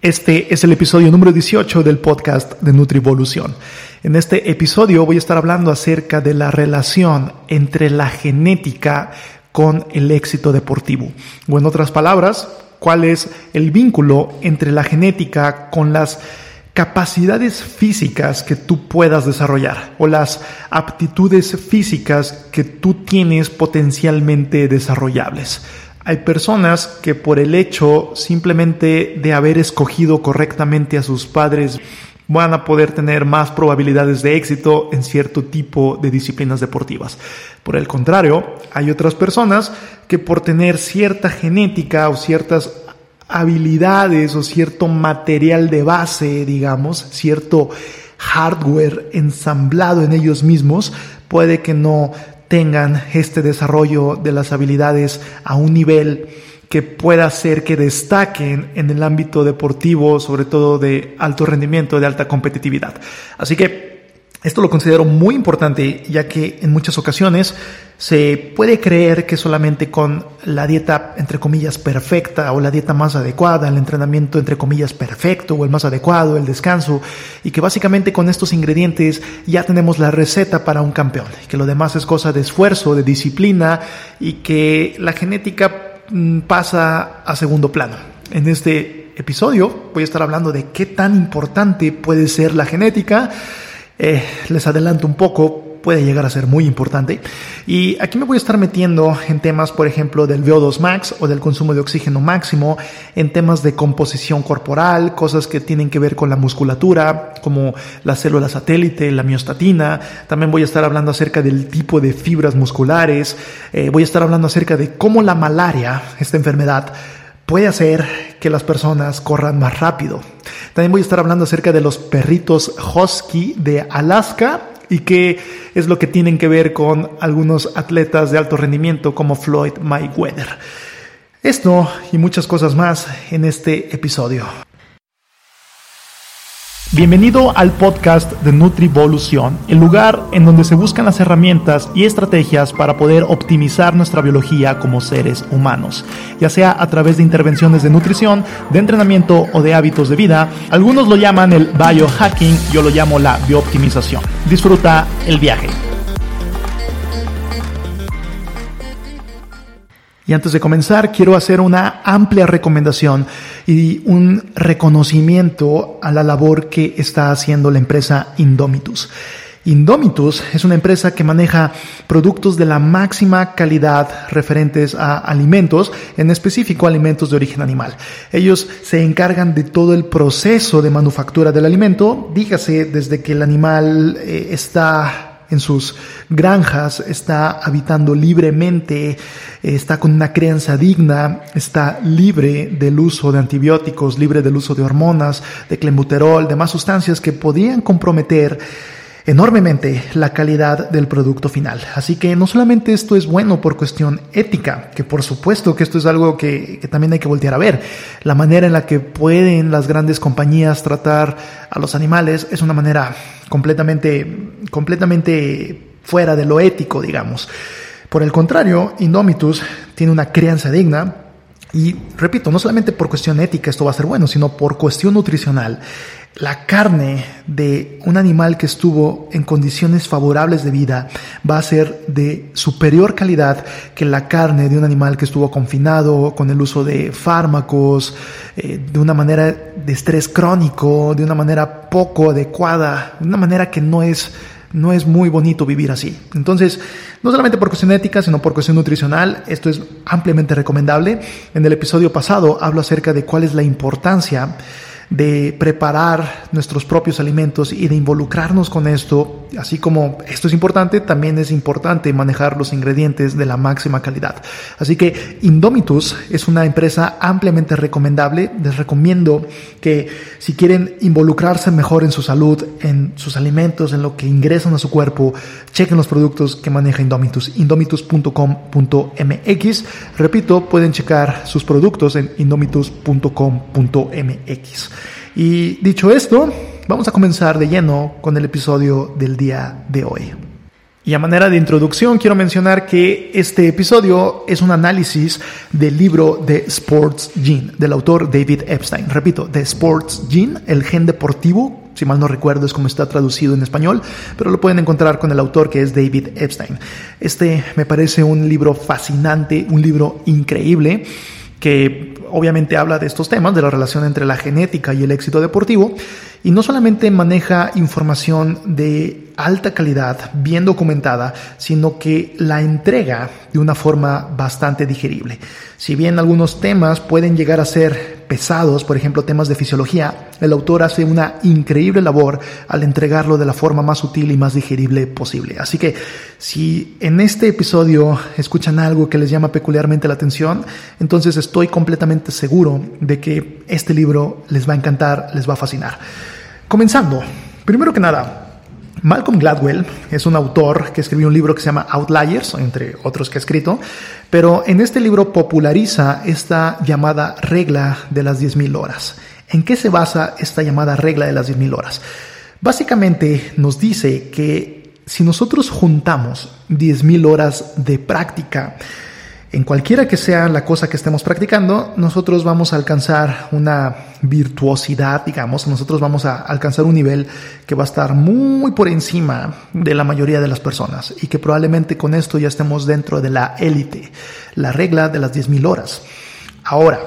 Este es el episodio número 18 del podcast de Nutrivolución. En este episodio voy a estar hablando acerca de la relación entre la genética con el éxito deportivo. O en otras palabras, cuál es el vínculo entre la genética con las capacidades físicas que tú puedas desarrollar o las aptitudes físicas que tú tienes potencialmente desarrollables. Hay personas que por el hecho simplemente de haber escogido correctamente a sus padres van a poder tener más probabilidades de éxito en cierto tipo de disciplinas deportivas. Por el contrario, hay otras personas que por tener cierta genética o ciertas habilidades o cierto material de base, digamos, cierto hardware ensamblado en ellos mismos, puede que no tengan este desarrollo de las habilidades a un nivel que pueda hacer que destaquen en el ámbito deportivo, sobre todo de alto rendimiento, de alta competitividad. Así que esto lo considero muy importante ya que en muchas ocasiones se puede creer que solamente con la dieta entre comillas perfecta o la dieta más adecuada, el entrenamiento entre comillas perfecto o el más adecuado, el descanso y que básicamente con estos ingredientes ya tenemos la receta para un campeón, que lo demás es cosa de esfuerzo, de disciplina y que la genética mm, pasa a segundo plano. En este episodio voy a estar hablando de qué tan importante puede ser la genética eh, les adelanto un poco, puede llegar a ser muy importante. Y aquí me voy a estar metiendo en temas, por ejemplo, del VO2 max o del consumo de oxígeno máximo, en temas de composición corporal, cosas que tienen que ver con la musculatura, como la célula satélite, la miostatina. También voy a estar hablando acerca del tipo de fibras musculares. Eh, voy a estar hablando acerca de cómo la malaria, esta enfermedad, puede hacer que las personas corran más rápido. También voy a estar hablando acerca de los perritos husky de Alaska y qué es lo que tienen que ver con algunos atletas de alto rendimiento como Floyd Mayweather. Esto y muchas cosas más en este episodio. Bienvenido al podcast de Nutrivolución, el lugar en donde se buscan las herramientas y estrategias para poder optimizar nuestra biología como seres humanos, ya sea a través de intervenciones de nutrición, de entrenamiento o de hábitos de vida. Algunos lo llaman el biohacking, yo lo llamo la biooptimización. Disfruta el viaje. Y antes de comenzar, quiero hacer una amplia recomendación y un reconocimiento a la labor que está haciendo la empresa Indomitus. Indomitus es una empresa que maneja productos de la máxima calidad referentes a alimentos, en específico alimentos de origen animal. Ellos se encargan de todo el proceso de manufactura del alimento, dígase desde que el animal eh, está en sus granjas, está habitando libremente, está con una crianza digna, está libre del uso de antibióticos, libre del uso de hormonas, de clenbuterol, demás sustancias que podían comprometer enormemente la calidad del producto final. Así que no solamente esto es bueno por cuestión ética, que por supuesto que esto es algo que, también hay que voltear a ver. La manera en la que pueden las grandes compañías tratar a los animales es una manera completamente, completamente fuera de lo ético, digamos. Por el contrario, Indomitus tiene una crianza digna, y repito, no solamente por cuestión ética esto va a ser bueno, sino por cuestión nutricional la carne de un animal que estuvo en condiciones favorables de vida va a ser de superior calidad que la carne de un animal que estuvo confinado con el uso de fármacos, eh, de una manera de estrés crónico, de una manera poco adecuada, de una manera que no es, no es muy bonito vivir así. Entonces, no solamente por cuestión ética, sino por cuestión nutricional, esto es ampliamente recomendable. En el episodio pasado hablo acerca de cuál es la importancia de preparar nuestros propios alimentos y de involucrarnos con esto, así como esto es importante, también es importante manejar los ingredientes de la máxima calidad. Así que Indomitus es una empresa ampliamente recomendable. Les recomiendo que si quieren involucrarse mejor en su salud, en sus alimentos, en lo que ingresan a su cuerpo, chequen los productos que maneja Indomitus, indomitus.com.mx. Repito, pueden checar sus productos en indomitus.com.mx. Y dicho esto, vamos a comenzar de lleno con el episodio del día de hoy. Y a manera de introducción quiero mencionar que este episodio es un análisis del libro de Sports Gene, del autor David Epstein. Repito, de Sports Gene, el gen deportivo, si mal no recuerdo es como está traducido en español, pero lo pueden encontrar con el autor que es David Epstein. Este me parece un libro fascinante, un libro increíble que obviamente habla de estos temas, de la relación entre la genética y el éxito deportivo, y no solamente maneja información de alta calidad, bien documentada, sino que la entrega de una forma bastante digerible. Si bien algunos temas pueden llegar a ser pesados, por ejemplo temas de fisiología, el autor hace una increíble labor al entregarlo de la forma más sutil y más digerible posible. Así que si en este episodio escuchan algo que les llama peculiarmente la atención, entonces estoy completamente seguro de que este libro les va a encantar, les va a fascinar. Comenzando, primero que nada, Malcolm Gladwell es un autor que escribió un libro que se llama Outliers, entre otros que ha escrito, pero en este libro populariza esta llamada regla de las 10.000 horas. ¿En qué se basa esta llamada regla de las 10.000 horas? Básicamente nos dice que si nosotros juntamos 10.000 horas de práctica, en cualquiera que sea la cosa que estemos practicando, nosotros vamos a alcanzar una virtuosidad, digamos, nosotros vamos a alcanzar un nivel que va a estar muy por encima de la mayoría de las personas y que probablemente con esto ya estemos dentro de la élite, la regla de las 10.000 horas. Ahora,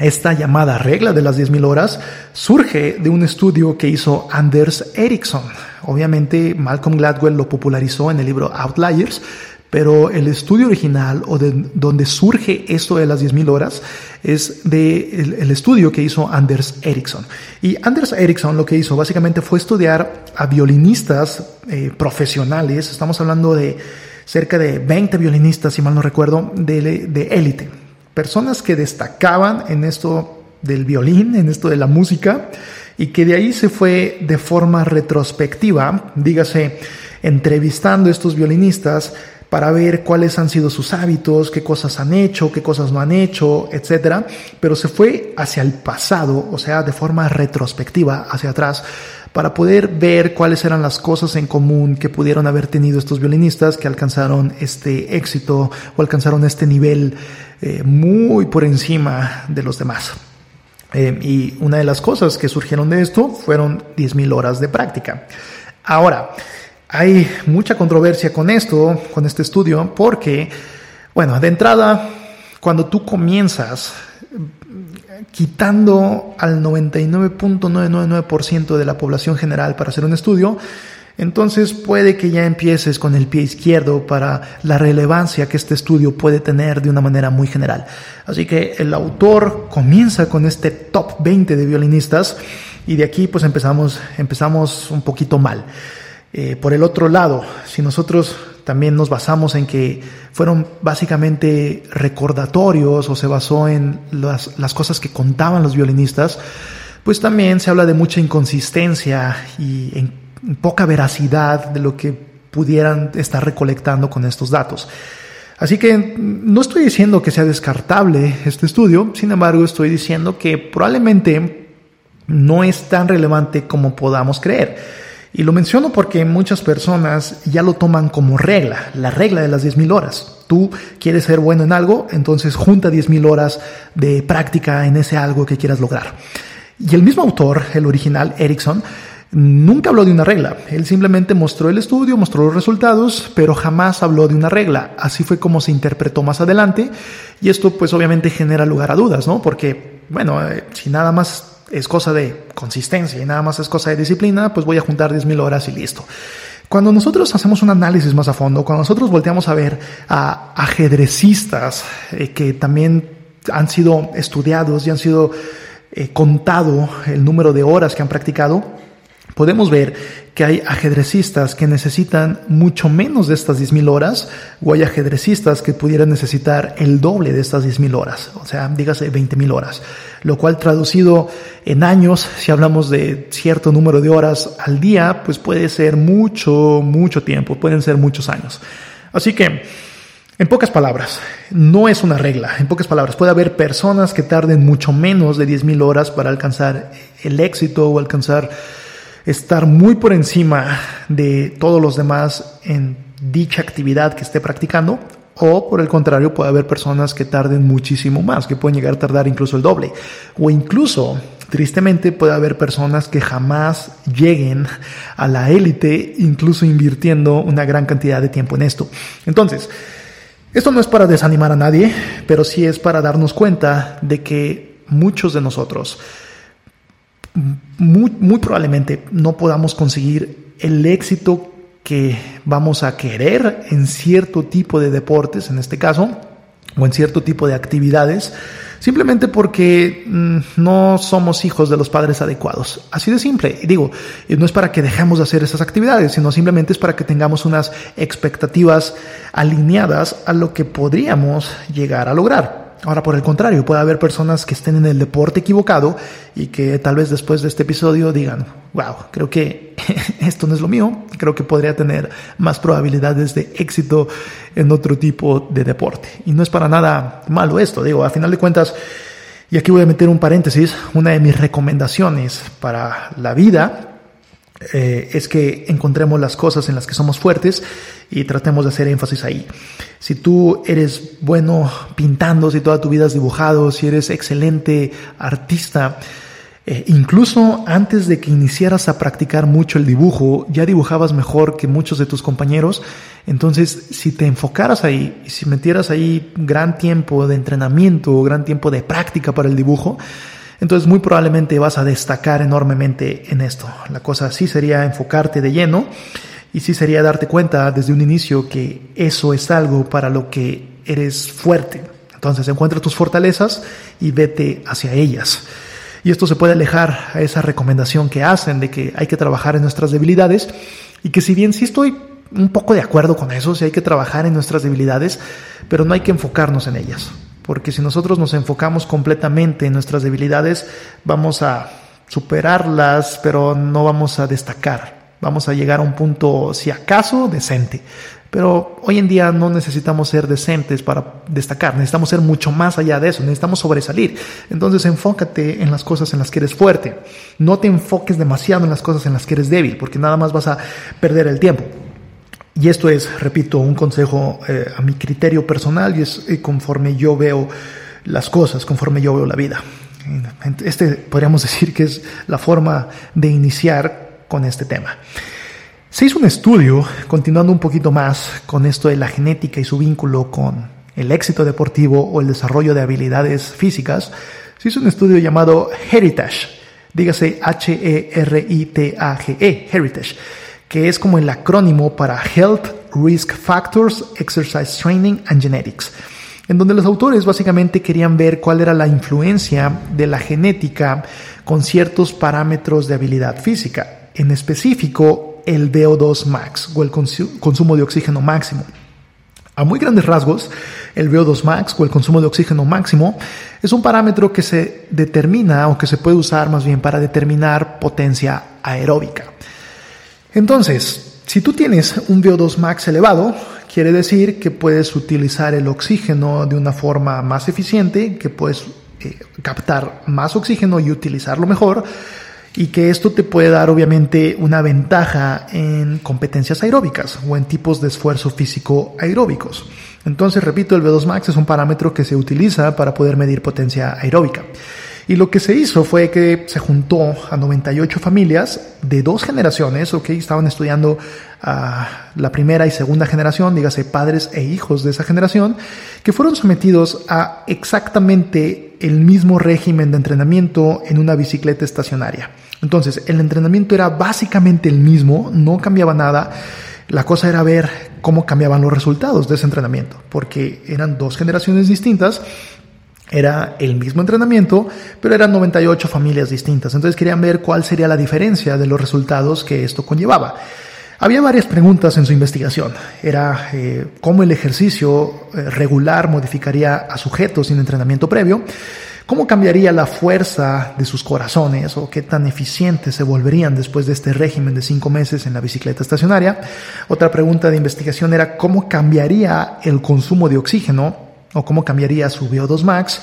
esta llamada regla de las 10.000 horas surge de un estudio que hizo Anders Ericsson. Obviamente Malcolm Gladwell lo popularizó en el libro Outliers, pero el estudio original o de donde surge esto de las 10.000 horas es de el, estudio que hizo Anders Ericsson. Y Anders Ericsson lo que hizo básicamente fue estudiar a violinistas eh, profesionales, estamos hablando de cerca de 20 violinistas, si mal no recuerdo, de élite. personas que destacaban en esto del violín, en esto de la música, y que de ahí se fue de forma retrospectiva, dígase, entrevistando a estos violinistas, para ver cuáles han sido sus hábitos, qué cosas han hecho, qué cosas no han hecho, etcétera, pero se fue hacia el pasado, o sea, de forma retrospectiva hacia atrás para poder ver cuáles eran las cosas en común que pudieron haber tenido estos violinistas que alcanzaron este éxito o alcanzaron este nivel eh, muy por encima de los demás. Eh, y una de las cosas que surgieron de esto fueron 10.000 horas de práctica. Ahora, hay mucha controversia con esto, con este estudio, porque, bueno, de entrada, cuando tú comienzas quitando al 99.999% de la población general para hacer un estudio, entonces puede que ya empieces con el pie izquierdo para la relevancia que este estudio puede tener de una manera muy general. Así que el autor comienza con este top 20 de violinistas y de aquí pues empezamos, empezamos un poquito mal. Eh, por el otro lado, si nosotros también nos basamos en que fueron básicamente recordatorios o se basó en las, cosas que contaban los violinistas, pues también se habla de mucha inconsistencia y poca veracidad de lo que pudieran estar recolectando con estos datos. Así que no estoy diciendo que sea descartable este estudio, sin embargo estoy diciendo que probablemente no es tan relevante como podamos creer. Y lo menciono porque muchas personas ya lo toman como regla, la regla de las 10.000 horas. Tú quieres ser bueno en algo, entonces junta 10.000 horas de práctica en ese algo que quieras lograr. Y el mismo autor, el original, Erickson, nunca habló de una regla. Él simplemente mostró el estudio, mostró los resultados, pero jamás habló de una regla. Así fue como se interpretó más adelante. Y esto pues obviamente genera lugar a dudas, ¿no? Porque, bueno, eh, si nada más es cosa de consistencia y nada más es cosa de disciplina, pues voy a juntar 10.000 horas y listo. Cuando nosotros hacemos un análisis más a fondo, cuando nosotros volteamos a ver a ajedrecistas eh, que también han sido estudiados y han sido eh, contado el número de horas que han practicado, podemos ver que hay ajedrecistas que necesitan mucho menos de estas 10.000 horas o hay ajedrecistas que pudieran necesitar el doble de estas 10.000 horas, o sea, dígase 20.000 horas, lo cual traducido en años, si hablamos de cierto número de horas al día, pues puede ser mucho, mucho tiempo, pueden ser muchos años. Así que, en pocas palabras, no es una regla. En pocas palabras, puede haber personas que tarden mucho menos de 10.000 horas para alcanzar el éxito o alcanzar estar muy por encima de todos los demás en dicha actividad que esté practicando o por el contrario, puede haber personas que tarden muchísimo más, que pueden llegar a tardar incluso el doble. O incluso, tristemente, puede haber personas que jamás lleguen a la élite, incluso invirtiendo una gran cantidad de tiempo en esto. Entonces, esto no es para desanimar a nadie, pero sí es para darnos cuenta de que muchos de nosotros muy, probablemente no podamos conseguir el éxito que vamos a querer en cierto tipo de deportes, en este caso, o en cierto tipo de actividades, simplemente porque mm, no somos hijos de los padres adecuados. Así de simple. Digo, no es para que dejemos de hacer esas actividades, sino simplemente es para que tengamos unas expectativas alineadas a lo que podríamos llegar a lograr. Ahora, por el contrario, puede haber personas que estén en el deporte equivocado y que tal vez después de este episodio digan, wow, creo que esto no es lo mío, creo que podría tener más probabilidades de éxito en otro tipo de deporte. Y no es para nada malo esto, digo, a final de cuentas, y aquí voy a meter un paréntesis, una de mis recomendaciones para la vida eh, es que encontremos las cosas en las que somos fuertes y tratemos de hacer énfasis ahí. Si tú eres bueno pintando, si toda tu vida has dibujado, si eres excelente artista, eh, incluso antes de que iniciaras a practicar mucho el dibujo, ya dibujabas mejor que muchos de tus compañeros. Entonces, si te enfocaras ahí y si metieras ahí gran tiempo de entrenamiento, gran tiempo de práctica para el dibujo, entonces muy probablemente vas a destacar enormemente en esto. La cosa sí sería enfocarte de lleno y sí sería darte cuenta desde un inicio que eso es algo para lo que eres fuerte. Entonces encuentra tus fortalezas y vete hacia ellas. Y esto se puede alejar a esa recomendación que hacen de que hay que trabajar en nuestras debilidades y que si bien sí estoy un poco de acuerdo con eso, si hay que trabajar en nuestras debilidades, pero no hay que enfocarnos en ellas porque si nosotros nos enfocamos completamente en nuestras debilidades, vamos a superarlas, pero no vamos a destacar. Vamos a llegar a un punto, si acaso, decente. Pero hoy en día no necesitamos ser decentes para destacar, necesitamos ser mucho más allá de eso, necesitamos sobresalir. Entonces enfócate en las cosas en las que eres fuerte. No te enfoques demasiado en las cosas en las que eres débil, porque nada más vas a perder el tiempo. Y esto es, repito, un consejo eh, a mi criterio personal y es eh, conforme yo veo las cosas, conforme yo veo la vida. Este podríamos decir que es la forma de iniciar con este tema. Se hizo un estudio, continuando un poquito más con esto de la genética y su vínculo con el éxito deportivo o el desarrollo de habilidades físicas, se hizo un estudio llamado Heritage, dígase H-E-R-I-T-A-G-E, -E, Heritage que es como el acrónimo para Health Risk Factors, Exercise Training and Genetics, en donde los autores básicamente querían ver cuál era la influencia de la genética con ciertos parámetros de habilidad física, en específico el VO2 max o el consumo de oxígeno máximo. A muy grandes rasgos, el VO2 max o el consumo de oxígeno máximo es un parámetro que se determina o que se puede usar más bien para determinar potencia aeróbica. Entonces, si tú tienes un VO2 max elevado, quiere decir que puedes utilizar el oxígeno de una forma más eficiente, que puedes eh, captar más oxígeno y utilizarlo mejor, y que esto te puede dar obviamente una ventaja en competencias aeróbicas o en tipos de esfuerzo físico aeróbicos. Entonces, repito, el V2 Max es un parámetro que se utiliza para poder medir potencia aeróbica. Y lo que se hizo fue que se juntó a 98 familias de dos generaciones, ok, estaban estudiando a la primera y segunda generación, dígase padres e hijos de esa generación, que fueron sometidos a exactamente el mismo régimen de entrenamiento en una bicicleta estacionaria. Entonces, el entrenamiento era básicamente el mismo, no cambiaba nada. La cosa era ver cómo cambiaban los resultados de ese entrenamiento, porque eran dos generaciones distintas era el mismo entrenamiento, pero eran 98 familias distintas. Entonces querían ver cuál sería la diferencia de los resultados que esto conllevaba. Había varias preguntas en su investigación. Era eh, cómo el ejercicio eh, regular modificaría a sujetos sin entrenamiento previo, cómo cambiaría la fuerza de sus corazones o qué tan eficientes se volverían después de este régimen de cinco meses en la bicicleta estacionaria. Otra pregunta de investigación era cómo cambiaría el consumo de oxígeno o cómo cambiaría su VO2 max.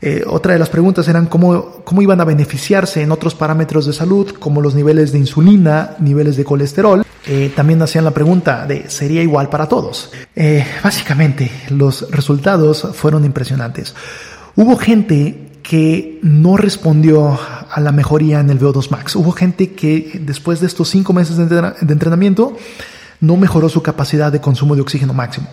Eh, otra de las preguntas eran cómo, cómo iban a beneficiarse en otros parámetros de salud, como los niveles de insulina, niveles de colesterol. Eh, también hacían la pregunta de ¿sería igual para todos? Eh, básicamente, los resultados fueron impresionantes. Hubo gente que no respondió a la mejoría en el VO2 Max. Hubo gente que después de estos cinco meses de entrenamiento no mejoró su capacidad de consumo de oxígeno máximo.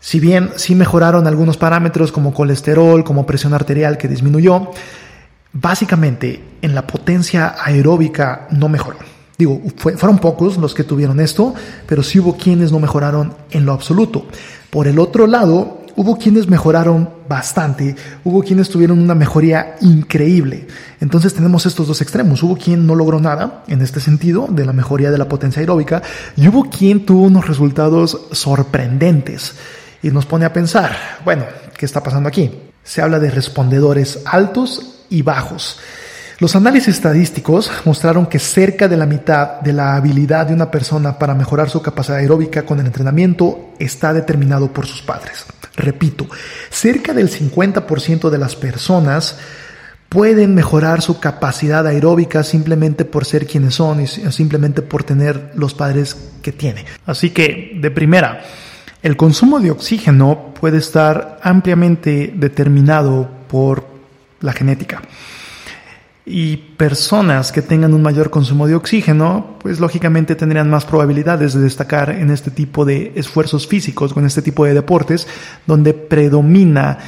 Si bien sí mejoraron algunos parámetros como colesterol, como presión arterial que disminuyó, básicamente en la potencia aeróbica no mejoró. Digo, fueron pocos los que tuvieron esto, pero sí hubo quienes no mejoraron en lo absoluto. Por el otro lado, hubo quienes mejoraron bastante, hubo quienes tuvieron una mejoría increíble. Entonces tenemos estos dos extremos. Hubo quien no logró nada en este sentido de la mejoría de la potencia aeróbica y hubo quien tuvo unos resultados sorprendentes y nos pone a pensar, bueno, ¿qué está pasando aquí? Se habla de respondedores altos y bajos. Los análisis estadísticos mostraron que cerca de la mitad de la habilidad de una persona para mejorar su capacidad aeróbica con el entrenamiento está determinado por sus padres. Repito, cerca del 50% de las personas pueden mejorar su capacidad aeróbica simplemente por ser quienes son y simplemente por tener los padres que tienen. Así que, de primera, el consumo de oxígeno puede estar ampliamente determinado por la genética. Y personas que tengan un mayor consumo de oxígeno, pues lógicamente tendrían más probabilidades de destacar en este tipo de esfuerzos físicos o en este tipo de deportes donde predomina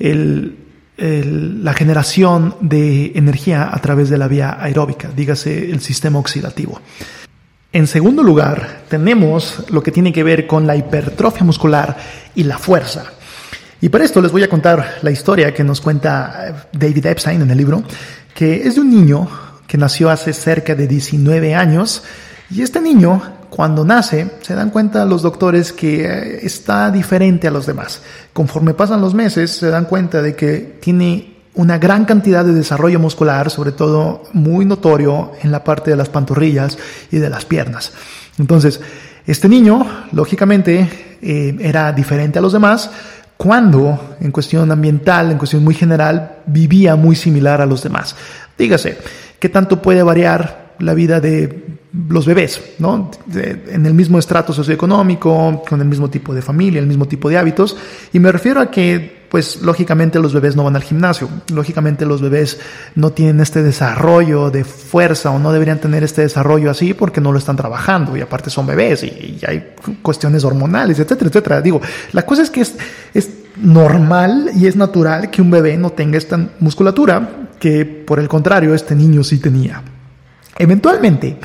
la generación de energía a través de la vía aeróbica, dígase el sistema oxidativo. En segundo lugar, tenemos lo que tiene que ver con la hipertrofia muscular y la fuerza. Y para esto les voy a contar la historia que nos cuenta eh, David Epstein en el libro, que es de un niño que nació hace cerca de 19 años y este niño cuando nace se dan cuenta los doctores que eh, está diferente a los demás. Conforme pasan los meses se dan cuenta de que tiene una gran cantidad de desarrollo muscular, sobre todo muy notorio en la parte de las pantorrillas y de las piernas. Entonces, este niño, lógicamente, eh, era diferente a los demás cuando, en cuestión ambiental, en cuestión muy general, vivía muy similar a los demás. Dígase, ¿qué tanto puede variar la vida de los bebés, ¿no? en el mismo estrato socioeconómico, con el mismo tipo de familia, el mismo tipo de hábitos. Y me refiero a que, pues, lógicamente los bebés no van al gimnasio. Lógicamente los bebés no tienen este desarrollo de fuerza o no deberían tener este desarrollo así porque no lo están trabajando. Y aparte son bebés y, hay cuestiones hormonales, etcétera, etcétera. Digo, la cosa es que es, normal y es natural que un bebé no tenga esta musculatura que, por el contrario, este niño sí tenía. Eventualmente,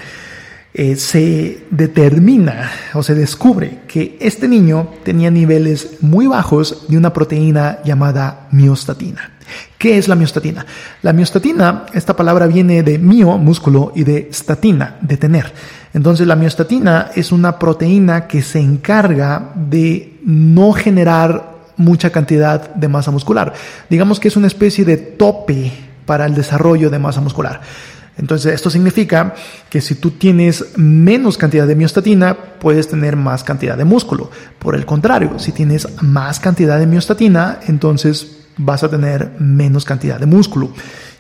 eh, se determina o se descubre que este niño tenía niveles muy bajos de una proteína llamada miostatina. ¿Qué es la miostatina? La miostatina, esta palabra viene de mio, músculo, y de statina, de tener. Entonces la miostatina es una proteína que se encarga de no generar mucha cantidad de masa muscular. Digamos que es una especie de tope para el desarrollo de masa muscular. Entonces, esto significa que si tú tienes menos cantidad de miostatina, puedes tener más cantidad de músculo. Por el contrario, si tienes más cantidad de miostatina, entonces vas a tener menos cantidad de músculo.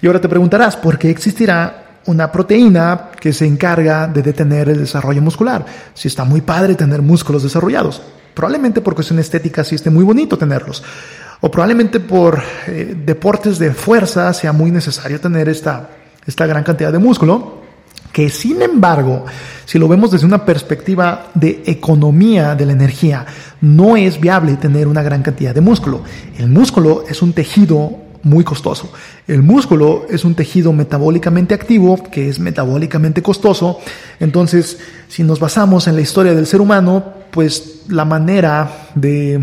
Y ahora te preguntarás, ¿por qué existirá una proteína que se encarga de detener el desarrollo muscular? Si está muy padre tener músculos desarrollados. Probablemente por cuestión estética sí esté muy bonito tenerlos. O probablemente por eh, deportes de fuerza sea muy necesario tener esta esta gran cantidad de músculo, que sin embargo, si lo vemos desde una perspectiva de economía de la energía, no es viable tener una gran cantidad de músculo. El músculo es un tejido muy costoso. El músculo es un tejido metabólicamente activo que es metabólicamente costoso. Entonces, si nos basamos en la historia del ser humano, pues la manera de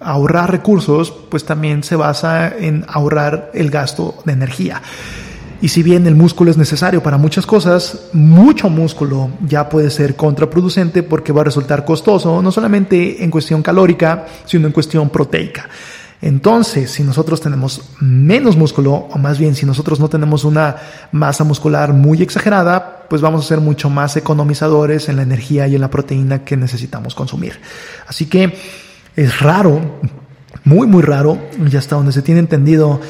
ahorrar recursos, pues también se basa en ahorrar el gasto de energía. Y si bien el músculo es necesario para muchas cosas, mucho músculo ya puede ser contraproducente porque va a resultar costoso, no solamente en cuestión calórica, sino en cuestión proteica. Entonces, si nosotros tenemos menos músculo, o más bien si nosotros no tenemos una masa muscular muy exagerada, pues vamos a ser mucho más economizadores en la energía y en la proteína que necesitamos consumir. Así que es raro muy muy raro y hasta donde se tiene entendido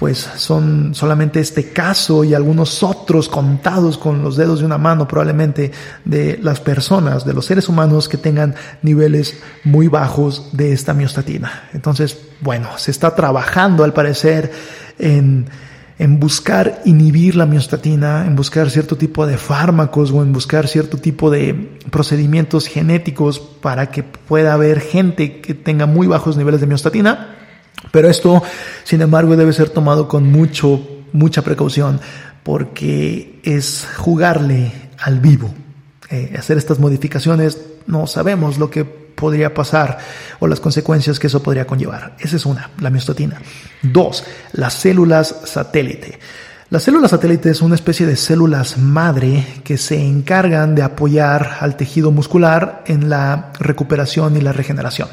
pues son solamente este caso y algunos otros contados con los dedos de una mano probablemente de las personas, de los seres humanos que tengan niveles muy bajos de esta miostatina. Entonces, bueno, se está trabajando al parecer en, en buscar inhibir la miostatina, en buscar cierto tipo de fármacos o en buscar cierto tipo de procedimientos genéticos para que pueda haber gente que tenga muy bajos niveles de miostatina pero esto, sin embargo, debe ser tomado con mucho, mucha precaución porque es jugarle al vivo. Eh, hacer estas modificaciones no sabemos lo que podría pasar o las consecuencias que eso podría conllevar. Esa es una, la miostatina. Dos, las células satélite. Las células satélites son una especie de células madre que se encargan de apoyar al tejido muscular en la recuperación y la regeneración.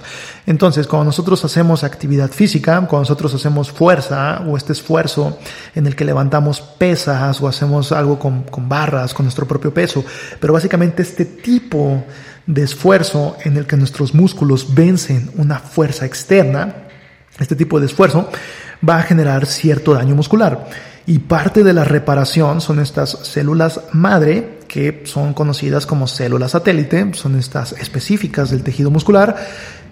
Entonces, cuando nosotros hacemos actividad física, cuando nosotros hacemos fuerza o este esfuerzo en el que levantamos pesas o hacemos algo con, con barras, con nuestro propio peso, pero básicamente este tipo de esfuerzo en el que nuestros músculos vencen una fuerza externa, este tipo de esfuerzo va a generar cierto daño muscular. Y parte de la reparación son estas células madre, que son conocidas como células satélite, son estas específicas del tejido muscular,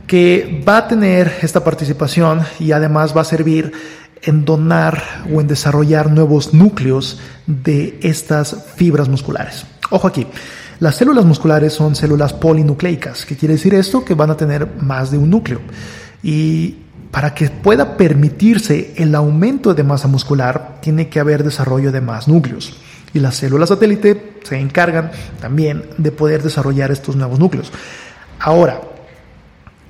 que va a tener esta participación y además va a servir en donar o en desarrollar nuevos núcleos de estas fibras musculares. Ojo aquí, las células musculares son células polinucleicas. ¿Qué quiere decir esto? Que van a tener más de un núcleo. Y para que pueda permitirse el aumento de masa muscular, tiene que haber desarrollo de más núcleos. Y las células satélite se encargan también de poder desarrollar estos nuevos núcleos. Ahora,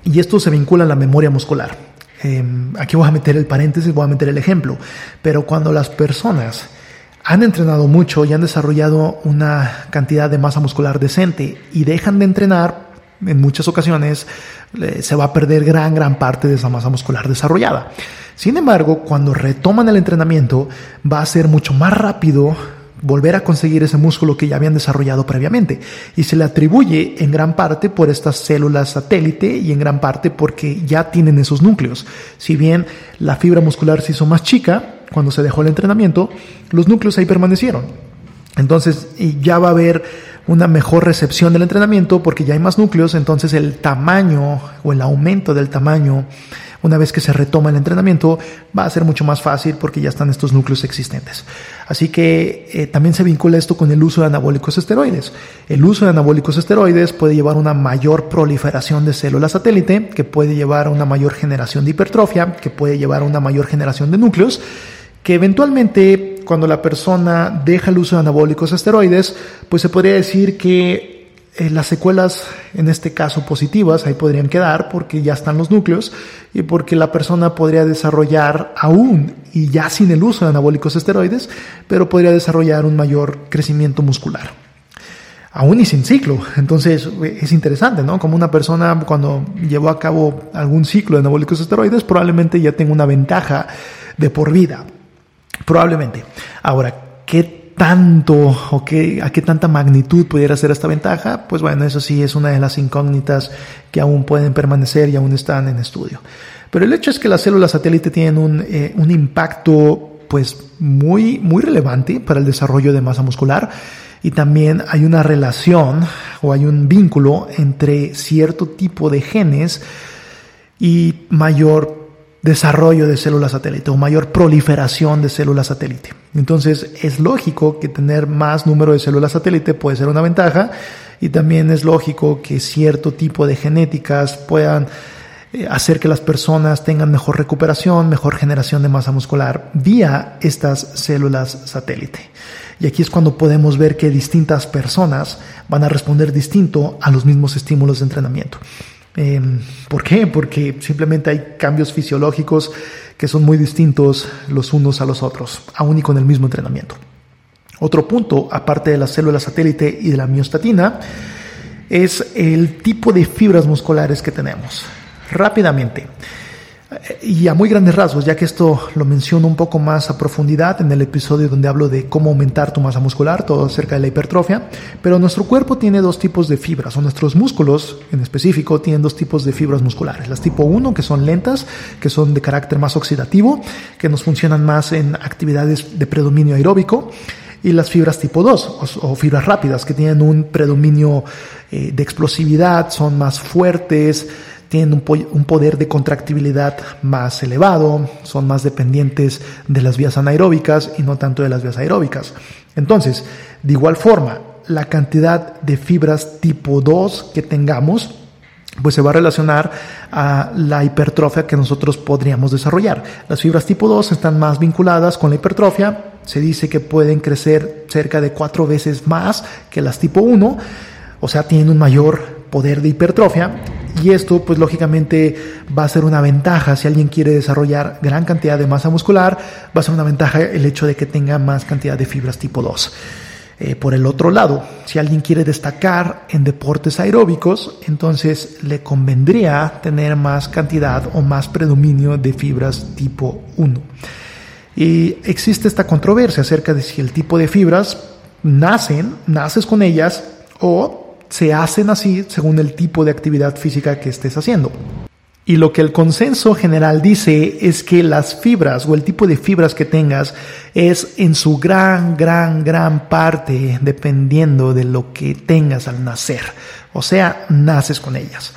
y esto se vincula a la memoria muscular. Em, aquí voy a meter el paréntesis, voy a meter el ejemplo. Pero cuando las personas han entrenado mucho y han desarrollado una cantidad de masa muscular decente y dejan de entrenar, en muchas ocasiones se va a perder gran, gran parte de esa masa muscular desarrollada. Sin embargo, cuando retoman el entrenamiento, va a ser mucho más rápido volver a conseguir ese músculo que ya habían desarrollado previamente. Y se le atribuye en gran parte por estas células satélite y en gran parte porque ya tienen esos núcleos. Si bien la fibra muscular se hizo más chica cuando se dejó el entrenamiento, los núcleos ahí permanecieron. Entonces ya va a haber una mejor recepción del entrenamiento porque ya hay más núcleos, entonces el tamaño o el aumento del tamaño una vez que se retoma el entrenamiento va a ser mucho más fácil porque ya están estos núcleos existentes. Así que eh, también se vincula esto con el uso de anabólicos esteroides. El uso de anabólicos esteroides puede llevar a una mayor proliferación de células satélite, que puede llevar a una mayor generación de hipertrofia, que puede llevar a una mayor generación de núcleos que eventualmente cuando la persona deja el uso de anabólicos esteroides, pues se podría decir que eh, las secuelas, en este caso positivas, ahí podrían quedar porque ya están los núcleos y porque la persona podría desarrollar aún y ya sin el uso de anabólicos esteroides, pero podría desarrollar un mayor crecimiento muscular. Aún y sin ciclo. Entonces es interesante, ¿no? Como una persona cuando llevó a cabo algún ciclo de anabólicos esteroides probablemente ya tenga una ventaja de por vida. Probablemente. Ahora, ¿qué tanto o qué, a qué tanta magnitud pudiera ser esta ventaja? Pues bueno, eso sí es una de las incógnitas que aún pueden permanecer y aún están en estudio. Pero el hecho es que las células satélite tienen un, eh, un impacto pues muy, muy relevante para el desarrollo de masa muscular y también hay una relación o hay un vínculo entre cierto tipo de genes y mayor desarrollo de células satélite o mayor proliferación de células satélite. Entonces es lógico que tener más número de células satélite puede ser una ventaja y también es lógico que cierto tipo de genéticas puedan eh, hacer que las personas tengan mejor recuperación, mejor generación de masa muscular vía estas células satélite. Y aquí es cuando podemos ver que distintas personas van a responder distinto a los mismos estímulos de entrenamiento. Em, ¿Por qué? Porque simplemente hay cambios fisiológicos que son muy distintos los unos a los otros, aún y con el mismo entrenamiento. Otro punto, aparte de las células satélite y de la miostatina, es el tipo de fibras musculares que tenemos. Rápidamente, Y a muy grandes rasgos, ya que esto lo menciono un poco más a profundidad en el episodio donde hablo de cómo aumentar tu masa muscular, todo acerca de la hipertrofia, pero nuestro cuerpo tiene dos tipos de fibras, o nuestros músculos en específico tienen dos tipos de fibras musculares. Las tipo 1, que son lentas, que son de carácter más oxidativo, que nos funcionan más en actividades de predominio aeróbico, y las fibras tipo 2 o, fibras rápidas que tienen un predominio eh, de explosividad, son más fuertes, tienen un, poder de contractibilidad más elevado, son más dependientes de las vías anaeróbicas y no tanto de las vías aeróbicas. Entonces, de igual forma, la cantidad de fibras tipo 2 que tengamos pues se va a relacionar a la hipertrofia que nosotros podríamos desarrollar. Las fibras tipo 2 están más vinculadas con la hipertrofia, se dice que pueden crecer cerca de cuatro veces más que las tipo 1, o sea, tienen un mayor poder de hipertrofia y esto, pues lógicamente, va a ser una ventaja. Si alguien quiere desarrollar gran cantidad de masa muscular, va a ser una ventaja el hecho de que tenga más cantidad de fibras tipo 2. Eh, por el otro lado, si alguien quiere destacar en deportes aeróbicos, entonces le convendría tener más cantidad o más predominio de fibras tipo 1. Y existe esta controversia acerca de si el tipo de fibras nacen, naces con ellas o se hacen así según el tipo de actividad física que estés haciendo. Y lo que el consenso general dice es que las fibras o el tipo de fibras que tengas es en su gran, gran, gran parte dependiendo de lo que tengas al nacer. O sea, naces con ellas.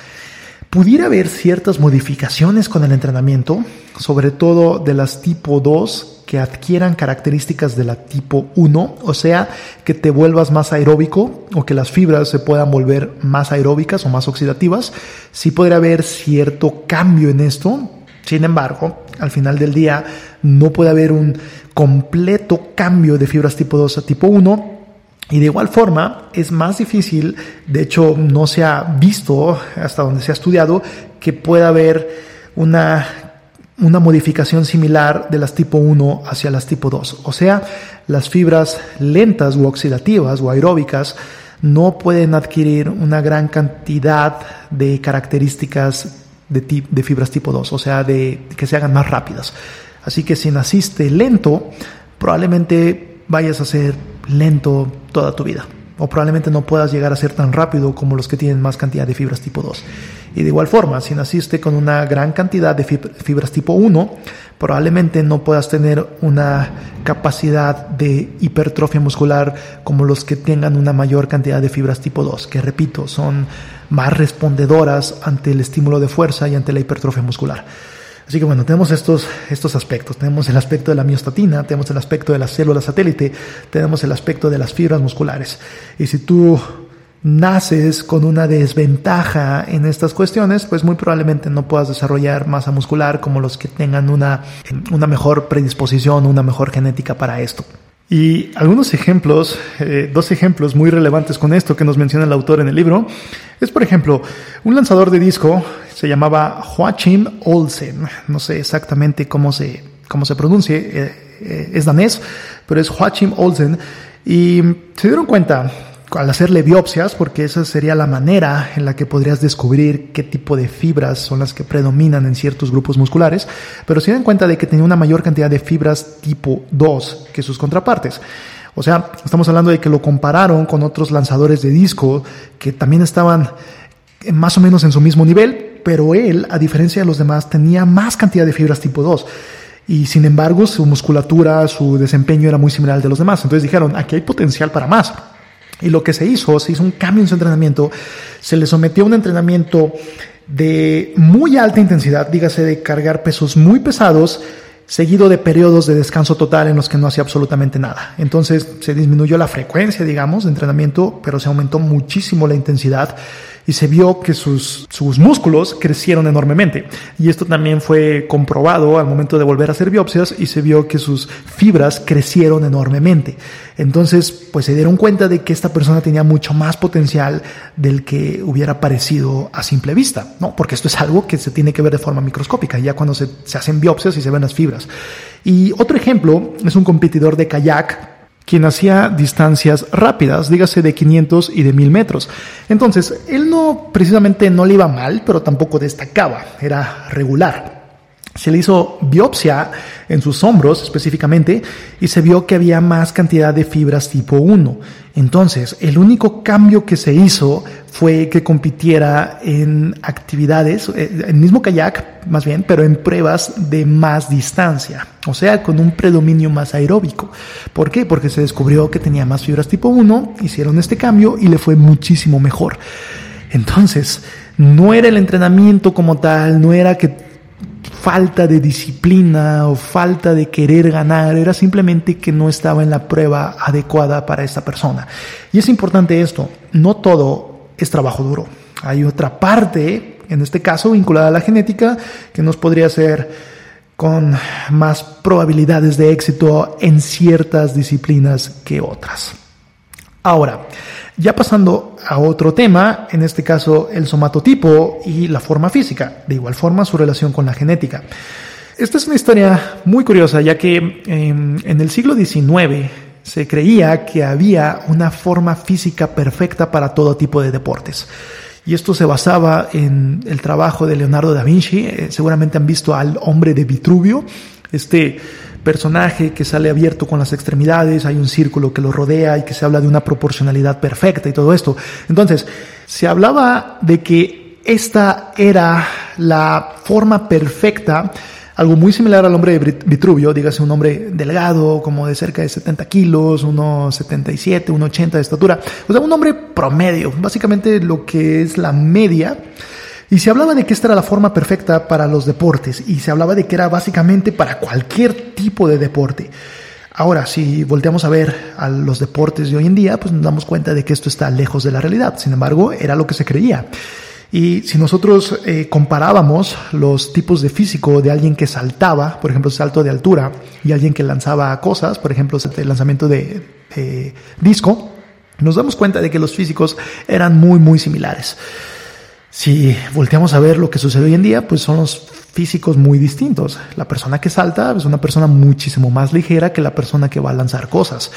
Pudiera haber ciertas modificaciones con el entrenamiento, sobre todo de las tipo 2 que adquieran características de la tipo 1, o sea, que te vuelvas más aeróbico o que las fibras se puedan volver más aeróbicas o más oxidativas, sí podría haber cierto cambio en esto. Sin embargo, al final del día no puede haber un completo cambio de fibras tipo 2 a tipo 1, y de igual forma, es más difícil, de hecho no se ha visto hasta donde se ha estudiado, que pueda haber una una modificación similar de las tipo 1 hacia las tipo 2. O sea, las fibras lentas u oxidativas o aeróbicas no pueden adquirir una gran cantidad de características de, de fibras tipo 2, o sea, de que se hagan más rápidas. Así que si naciste lento, probablemente vayas a ser lento toda tu vida. O probablemente no puedas llegar a ser tan rápido como los que tienen más cantidad de fibras tipo 2. Y de igual forma, si naciste con una gran cantidad de fibras tipo 1, probablemente no puedas tener una capacidad de hipertrofia muscular como los que tengan una mayor cantidad de fibras tipo 2, que repito, son más respondedoras ante el estímulo de fuerza y ante la hipertrofia muscular. Así que bueno, tenemos estos, estos aspectos. Tenemos el aspecto de la miostatina, tenemos el aspecto de las células satélite, tenemos el aspecto de las fibras musculares. Y si tú naces con una desventaja en estas cuestiones, pues muy probablemente no puedas desarrollar masa muscular como los que tengan una, una mejor predisposición, una mejor genética para esto. Y algunos ejemplos, eh, dos ejemplos muy relevantes con esto que nos menciona el autor en el libro, es por ejemplo, un lanzador de disco se llamaba Joachim Olsen, no sé exactamente cómo se, cómo se pronuncie, eh, eh, es danés, pero es Joachim Olsen, y se dieron cuenta al hacerle biopsias, porque esa sería la manera en la que podrías descubrir qué tipo de fibras son las que predominan en ciertos grupos musculares, pero se dan cuenta de que tenía una mayor cantidad de fibras tipo 2 que sus contrapartes. O sea, estamos hablando de que lo compararon con otros lanzadores de disco que también estaban más o menos en su mismo nivel, pero él, a diferencia de los demás, tenía más cantidad de fibras tipo 2 y sin embargo su musculatura, su desempeño era muy similar al de los demás. Entonces dijeron, aquí hay potencial para más. Y lo que se hizo, se hizo un cambio en su entrenamiento, se le sometió a un entrenamiento de muy alta intensidad, dígase de cargar pesos muy pesados, seguido de periodos de descanso total en los que no hacía absolutamente nada. Entonces se disminuyó la frecuencia, digamos, de entrenamiento, pero se aumentó muchísimo la intensidad y se vio que sus, sus músculos crecieron enormemente. Y esto también fue comprobado al momento de volver a hacer biopsias y se vio que sus fibras crecieron enormemente. Entonces, pues se dieron cuenta de que esta persona tenía mucho más potencial del que hubiera parecido a simple vista, ¿no? Porque esto es algo que se tiene que ver de forma microscópica, ya cuando se, se hacen biopsias y se ven las fibras. Y otro ejemplo es un competidor de kayak quien hacía distancias rápidas, dígase de 500 y de 1000 metros. Entonces, él no, precisamente no le iba mal, pero tampoco destacaba, era regular. Se le hizo biopsia en sus hombros específicamente y se vio que había más cantidad de fibras tipo 1. Entonces, el único cambio que se hizo fue que compitiera en actividades, eh, el mismo kayak más bien, pero en pruebas de más distancia, o sea, con un predominio más aeróbico. ¿Por qué? Porque se descubrió que tenía más fibras tipo 1, hicieron este cambio y le fue muchísimo mejor. Entonces, no era el entrenamiento como tal, no era que falta de disciplina o falta de querer ganar, era simplemente que no estaba en la prueba adecuada para esta persona. Y es importante esto, no todo es trabajo duro. Hay otra parte, en este caso vinculada a la genética, que nos podría hacer con más probabilidades de éxito en ciertas disciplinas que otras. Ahora, ya pasando a otro tema, en este caso el somatotipo y la forma física, de igual forma su relación con la genética. Esta es una historia muy curiosa, ya que em, en el siglo XIX se creía que había una forma física perfecta para todo tipo de deportes. Y esto se basaba en el trabajo de Leonardo da Vinci. Eh, seguramente han visto al hombre de Vitruvio, este personaje que sale abierto con las extremidades, hay un círculo que lo rodea y que se habla de una proporcionalidad perfecta y todo esto. Entonces, se hablaba de que esta era la forma perfecta, algo muy similar al hombre de Vitruvio, dígase un hombre delgado, como de cerca de 70 kilos, unos 77, 1,80 de estatura, o sea, un hombre promedio, básicamente lo que es la media y se hablaba de que esta era la forma perfecta para los deportes y se hablaba de que era básicamente para cualquier tipo de deporte. Ahora, si volteamos a ver a los deportes de hoy en día, pues nos damos cuenta de que esto está lejos de la realidad. Sin embargo, era lo que se creía. Y si nosotros eh, comparábamos los tipos de físico de alguien que saltaba, por ejemplo, salto de altura, y alguien que lanzaba cosas, por ejemplo, el lanzamiento de disco, nos damos cuenta de que los físicos eran muy, muy similares. Si volteamos a ver lo que sucede hoy en día, pues son los físicos muy distintos. La persona que salta es una persona muchísimo más ligera que la persona que va a lanzar cosas.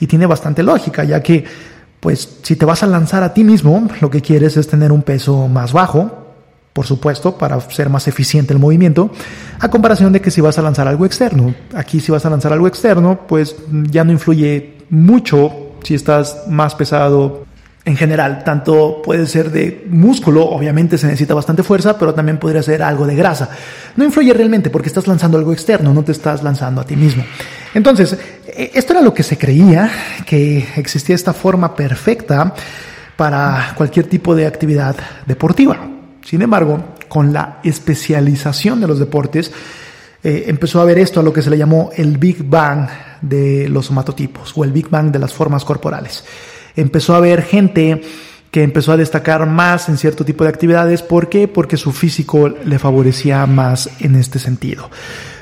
Y tiene bastante lógica, ya que, pues, si te vas a lanzar a ti mismo, lo que quieres es tener un peso más bajo, por supuesto, para ser más eficiente el movimiento, a comparación de que si vas a lanzar algo externo. Aquí si vas a lanzar algo externo, pues ya no influye mucho si estás más pesado en general, tanto puede ser de músculo, obviamente se necesita bastante fuerza, pero también podría ser algo de grasa. No influye realmente porque estás lanzando algo externo, no te estás lanzando a ti mismo. Entonces, e, esto era lo que se creía, que existía esta forma perfecta para cualquier tipo de actividad deportiva. Sin embargo, con la especialización de los deportes, eh, empezó a ver esto a lo que se le llamó el Big Bang de los somatotipos o el Big Bang de las formas corporales empezó a haber gente que empezó a destacar más en cierto tipo de actividades. ¿Por qué? Porque su físico le favorecía más en este sentido.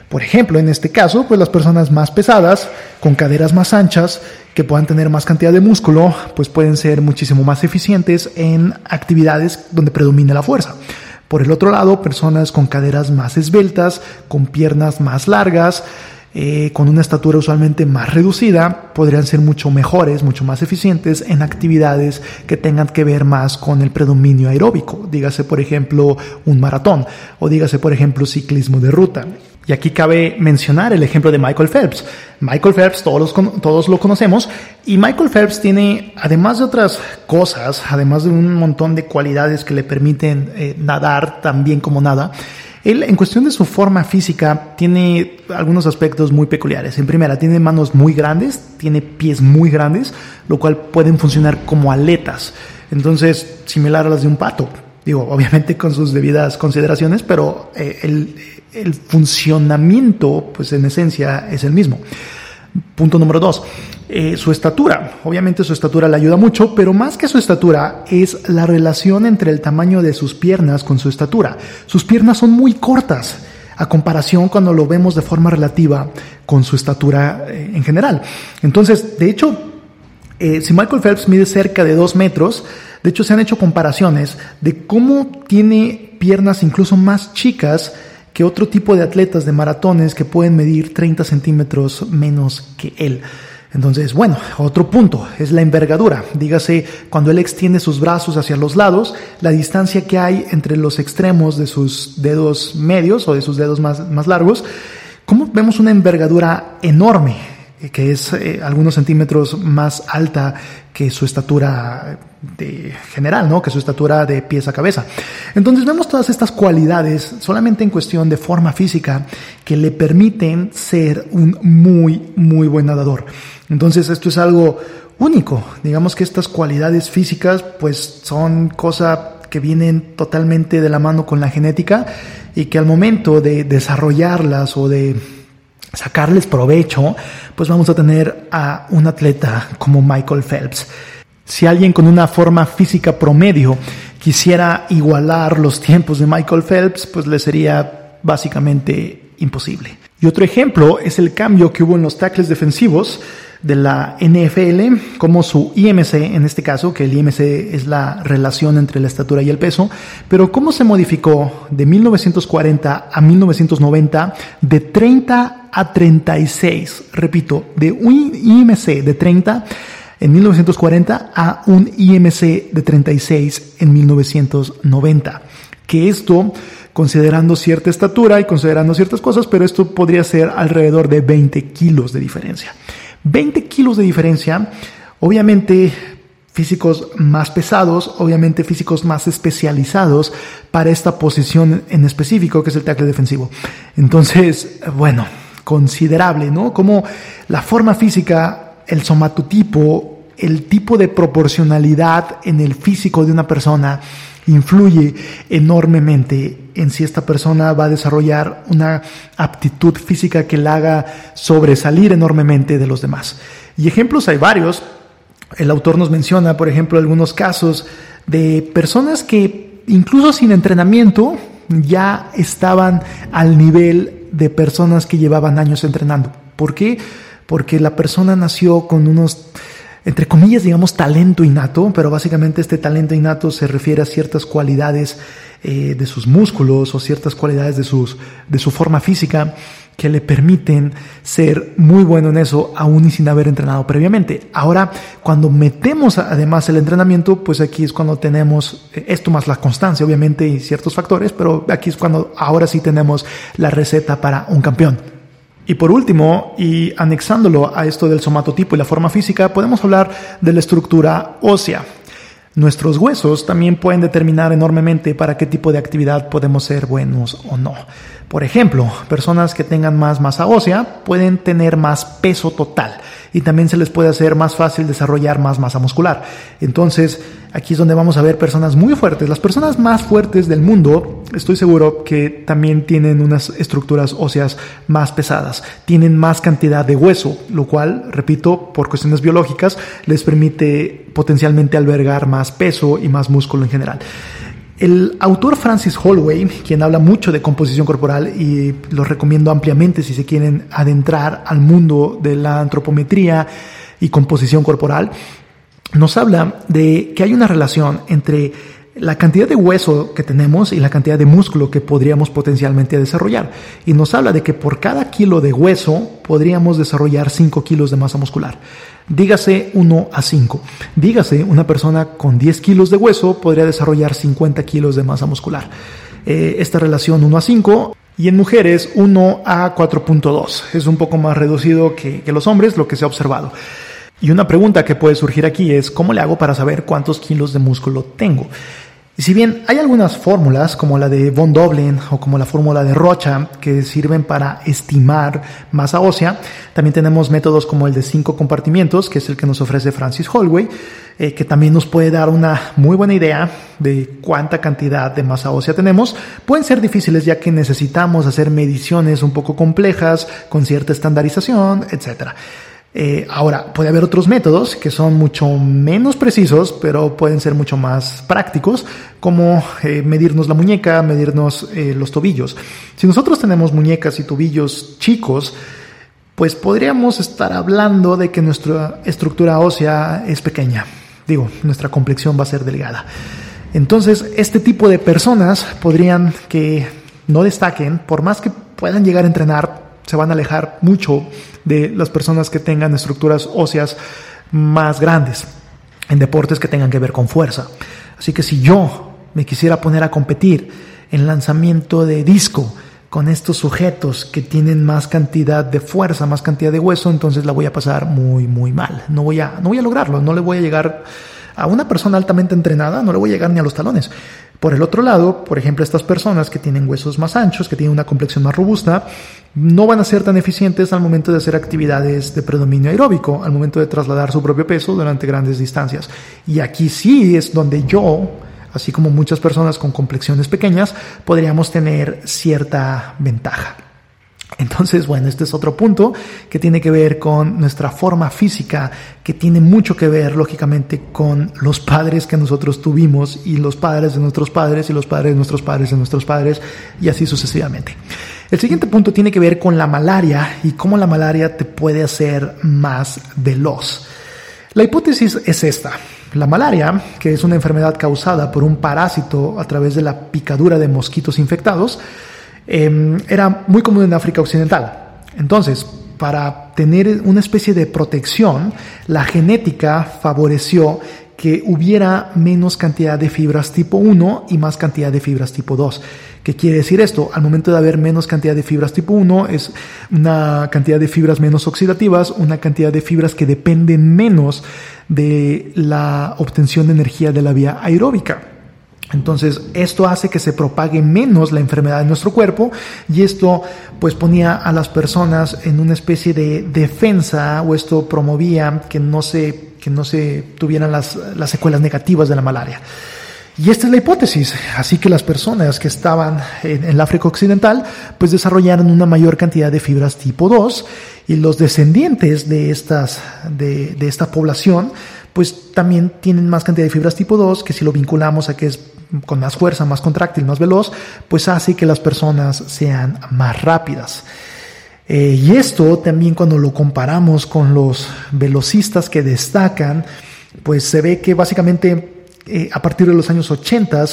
Por ejemplo, en este caso, pues las personas más pesadas, con caderas más anchas, que puedan tener más cantidad de músculo, pues pueden ser muchísimo más eficientes en actividades donde predomina la fuerza. Por el otro lado, personas con caderas más esbeltas, con piernas más largas, eh, con una estatura usualmente más reducida, podrían ser mucho mejores, mucho más eficientes en actividades que tengan que ver más con el predominio aeróbico. Dígase, por ejemplo, un maratón o dígase, por ejemplo, ciclismo de ruta. Y aquí cabe mencionar el ejemplo de Michael Phelps. Michael Phelps, todos, todos lo conocemos, y Michael Phelps tiene, además de otras cosas, además de un montón de cualidades que le permiten eh, nadar tan bien como nada, él, en cuestión de su forma física, tiene algunos aspectos muy peculiares. En primera, tiene manos muy grandes, tiene pies muy grandes, lo cual pueden funcionar como aletas. Entonces, similar a las de un pato. Digo, obviamente con sus debidas consideraciones, pero eh, el, el funcionamiento, pues en esencia, es el mismo. Punto número dos, eh, su estatura. Obviamente su estatura le ayuda mucho, pero más que su estatura es la relación entre el tamaño de sus piernas con su estatura. Sus piernas son muy cortas a comparación cuando lo vemos de forma relativa con su estatura eh, en general. Entonces, de hecho, eh, si Michael Phelps mide cerca de dos metros, de hecho se han hecho comparaciones de cómo tiene piernas incluso más chicas que otro tipo de atletas de maratones que pueden medir 30 centímetros menos que él. Entonces, bueno, otro punto es la envergadura. Dígase, cuando él extiende sus brazos hacia los lados, la distancia que hay entre los extremos de sus dedos medios o de sus dedos más, largos, como vemos una envergadura enorme, que es eh, algunos centímetros más alta que su estatura de general, ¿no? Que su estatura de pies a cabeza. Entonces vemos todas estas cualidades solamente en cuestión de forma física que le permiten ser un muy, muy buen nadador. Entonces esto es algo único. Digamos que estas cualidades físicas pues son cosa que vienen totalmente de la mano con la genética y que al momento de desarrollarlas o de sacarles provecho, pues vamos a tener a un atleta como Michael Phelps. Si alguien con una forma física promedio quisiera igualar los tiempos de Michael Phelps, pues le sería básicamente imposible. Y otro ejemplo es el cambio que hubo en los tackles defensivos de la NFL, como su IMC, en este caso, que el IMC es la relación entre la estatura y el peso, pero cómo se modificó de 1940 a 1990 de 30 a 36, repito, de un IMC de 30 en 1940 a un IMC de 36 en 1990. Que esto, considerando cierta estatura y considerando ciertas cosas, pero esto podría ser alrededor de 20 kilos de diferencia. 20 kilos de diferencia, obviamente físicos más pesados, obviamente físicos más especializados para esta posición en específico que es el tackle defensivo. Entonces, bueno, considerable, ¿no? Como la forma física, el somatotipo, el tipo de proporcionalidad en el físico de una persona influye enormemente en si esta persona va a desarrollar una aptitud física que la haga sobresalir enormemente de los demás. Y ejemplos hay varios. El autor nos menciona, por ejemplo, algunos casos de personas que incluso sin entrenamiento ya estaban al nivel de personas que llevaban años entrenando. ¿Por qué? Porque la persona nació con unos entre comillas, digamos, talento innato, pero básicamente este talento innato se refiere a ciertas cualidades eh, de sus músculos o ciertas cualidades de, sus, de su forma física que le permiten ser muy bueno en eso aún y sin haber entrenado previamente. Ahora, cuando metemos además el entrenamiento, pues aquí es cuando tenemos eh, esto más la constancia, obviamente, y ciertos factores, pero aquí es cuando ahora sí tenemos la receta para un campeón. Y por último, y anexándolo a esto del somatotipo y la forma física, podemos hablar de la estructura ósea. Nuestros huesos también pueden determinar enormemente para qué tipo de actividad podemos ser buenos o no. Por ejemplo, personas que tengan más masa ósea pueden tener más peso total y también se les puede hacer más fácil desarrollar más masa muscular. Entonces, aquí es donde vamos a ver personas muy fuertes. Las personas más fuertes del mundo, estoy seguro que también tienen unas estructuras óseas más pesadas, tienen más cantidad de hueso, lo cual, repito, por cuestiones biológicas, les permite potencialmente albergar más peso y más músculo en general. El autor Francis Holloway, quien habla mucho de composición corporal y lo recomiendo ampliamente si se quieren adentrar al mundo de la antropometría y composición corporal, nos habla de que hay una relación entre la cantidad de hueso que tenemos y la cantidad de músculo que podríamos potencialmente desarrollar. Y nos habla de que por cada kilo de hueso podríamos desarrollar 5 kilos de masa muscular. Dígase 1 a 5. Dígase una persona con 10 kilos de hueso podría desarrollar 50 kilos de masa muscular. Eh, esta relación 1 a 5 y en mujeres 1 a 4.2. Es un poco más reducido que, que los hombres, lo que se ha observado. Y una pregunta que puede surgir aquí es, ¿cómo le hago para saber cuántos kilos de músculo tengo? Y si bien hay algunas fórmulas, como la de von Doblin o como la fórmula de Rocha, que sirven para estimar masa ósea, también tenemos métodos como el de cinco compartimientos, que es el que nos ofrece Francis Holloway, eh, que también nos puede dar una muy buena idea de cuánta cantidad de masa ósea tenemos. Pueden ser difíciles ya que necesitamos hacer mediciones un poco complejas, con cierta estandarización, etcétera. Eh, ahora, puede haber otros métodos que son mucho menos precisos, pero pueden ser mucho más prácticos, como eh, medirnos la muñeca, medirnos eh, los tobillos. Si nosotros tenemos muñecas y tobillos chicos, pues podríamos estar hablando de que nuestra estructura ósea es pequeña. Digo, nuestra complexión va a ser delgada. Entonces, este tipo de personas podrían que no destaquen, por más que puedan llegar a entrenar se van a alejar mucho de las personas que tengan estructuras óseas más grandes en deportes que tengan que ver con fuerza. Así que si yo me quisiera poner a competir en lanzamiento de disco con estos sujetos que tienen más cantidad de fuerza, más cantidad de hueso, entonces la voy a pasar muy, muy mal. No voy a, no voy a lograrlo, no le voy a llegar a una persona altamente entrenada, no le voy a llegar ni a los talones. Por el otro lado, por ejemplo, estas personas que tienen huesos más anchos, que tienen una complexión más robusta, no van a ser tan eficientes al momento de hacer actividades de predominio aeróbico, al momento de trasladar su propio peso durante grandes distancias. Y aquí sí es donde yo, así como muchas personas con complexiones pequeñas, podríamos tener cierta ventaja. Entonces, bueno, este es otro punto que tiene que ver con nuestra forma física, que tiene mucho que ver, lógicamente, con los padres que nosotros tuvimos y los padres de nuestros padres y los padres de nuestros padres de nuestros padres y así sucesivamente. El siguiente punto tiene que ver con la malaria y cómo la malaria te puede hacer más veloz. La hipótesis es esta. La malaria, que es una enfermedad causada por un parásito a través de la picadura de mosquitos infectados, Em, era muy común en África Occidental. Entonces, para tener una especie de protección, la genética favoreció que hubiera menos cantidad de fibras tipo 1 y más cantidad de fibras tipo 2. ¿Qué quiere decir esto? Al momento de haber menos cantidad de fibras tipo 1 es una cantidad de fibras menos oxidativas, una cantidad de fibras que dependen menos de la obtención de energía de la vía aeróbica. Entonces, esto hace que se propague menos la enfermedad en nuestro cuerpo y esto pues ponía a las personas en una especie de defensa o esto promovía que no se, que no se tuvieran las, las secuelas negativas de la malaria. Y esta es la hipótesis. Así que las personas que estaban en, el África Occidental, pues desarrollaron una mayor cantidad de fibras tipo 2 y los descendientes de, estas, de, de esta población, pues también tienen más cantidad de fibras tipo 2, que si lo vinculamos a que es con más fuerza, más contráctil, más veloz, pues hace que las personas sean más rápidas. Eh, y esto también cuando lo comparamos con los velocistas que destacan, pues se ve que básicamente eh, a partir de los años 80,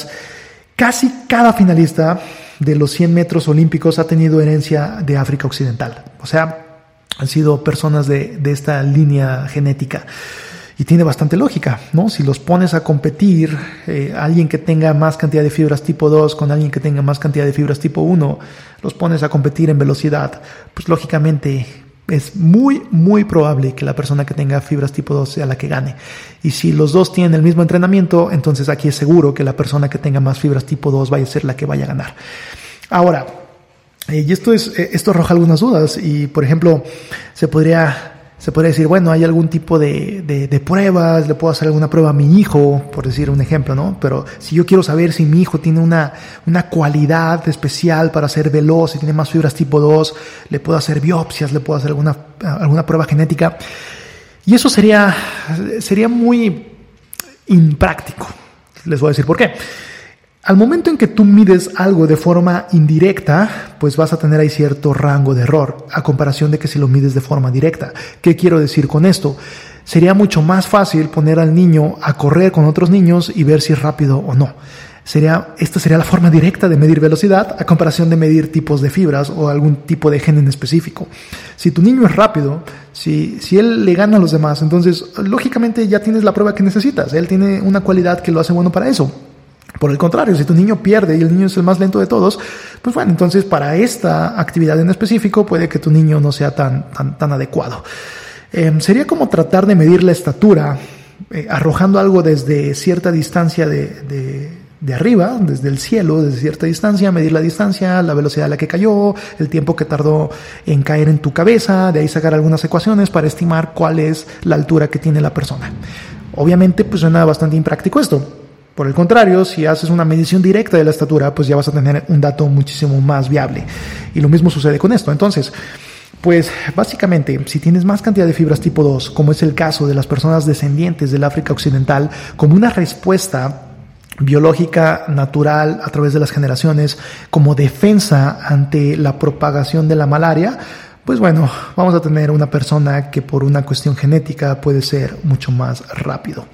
casi cada finalista de los 100 metros olímpicos ha tenido herencia de África Occidental. O sea, han sido personas de, de esta línea genética. Y tiene bastante lógica, ¿no? Si los pones a competir, eh, alguien que tenga más cantidad de fibras tipo 2 con alguien que tenga más cantidad de fibras tipo 1, los pones a competir en velocidad, pues lógicamente es muy, muy probable que la persona que tenga fibras tipo 2 sea la que gane. Y si los dos tienen el mismo entrenamiento, entonces aquí es seguro que la persona que tenga más fibras tipo 2 vaya a ser la que vaya a ganar. Ahora, eh, y esto, es, eh, esto arroja algunas dudas y, por ejemplo, se podría se podría decir, bueno, hay algún tipo de, de, pruebas, le puedo hacer alguna prueba a mi hijo, por decir un ejemplo, ¿no? Pero si yo quiero saber si mi hijo tiene una, una cualidad especial para ser veloz, si tiene más fibras tipo 2, le puedo hacer biopsias, le puedo hacer alguna, alguna prueba genética. Y eso sería, sería muy impráctico. Les voy a decir por qué. Al momento en que tú mides algo de forma indirecta, pues vas a tener ahí cierto rango de error, a comparación de que si lo mides de forma directa. ¿Qué quiero decir con esto? Sería mucho más fácil poner al niño a correr con otros niños y ver si es rápido o no. Sería, esta sería la forma directa de medir velocidad a comparación de medir tipos de fibras o algún tipo de gen en específico. Si tu niño es rápido, si, si él le gana a los demás, entonces lógicamente ya tienes la prueba que necesitas. Él tiene una cualidad que lo hace bueno para eso. Por el contrario, si tu niño pierde y el niño es el más lento de todos, pues bueno, entonces para esta actividad en específico puede que tu niño no sea tan, tan, adecuado. Em, sería como tratar de medir la estatura eh, arrojando algo desde cierta distancia de, de, de, arriba, desde el cielo, desde cierta distancia, medir la distancia, la velocidad a la que cayó, el tiempo que tardó en caer en tu cabeza, de ahí sacar algunas ecuaciones para estimar cuál es la altura que tiene la persona. Obviamente, pues suena bastante impráctico esto, por el contrario, si haces una medición directa de la estatura, pues ya vas a tener un dato muchísimo más viable. Y lo mismo sucede con esto. Entonces, pues básicamente, si tienes más cantidad de fibras tipo 2, como es el caso de las personas descendientes del África Occidental, como una respuesta biológica natural a través de las generaciones, como defensa ante la propagación de la malaria, pues bueno, vamos a tener una persona que por una cuestión genética puede ser mucho más rápido.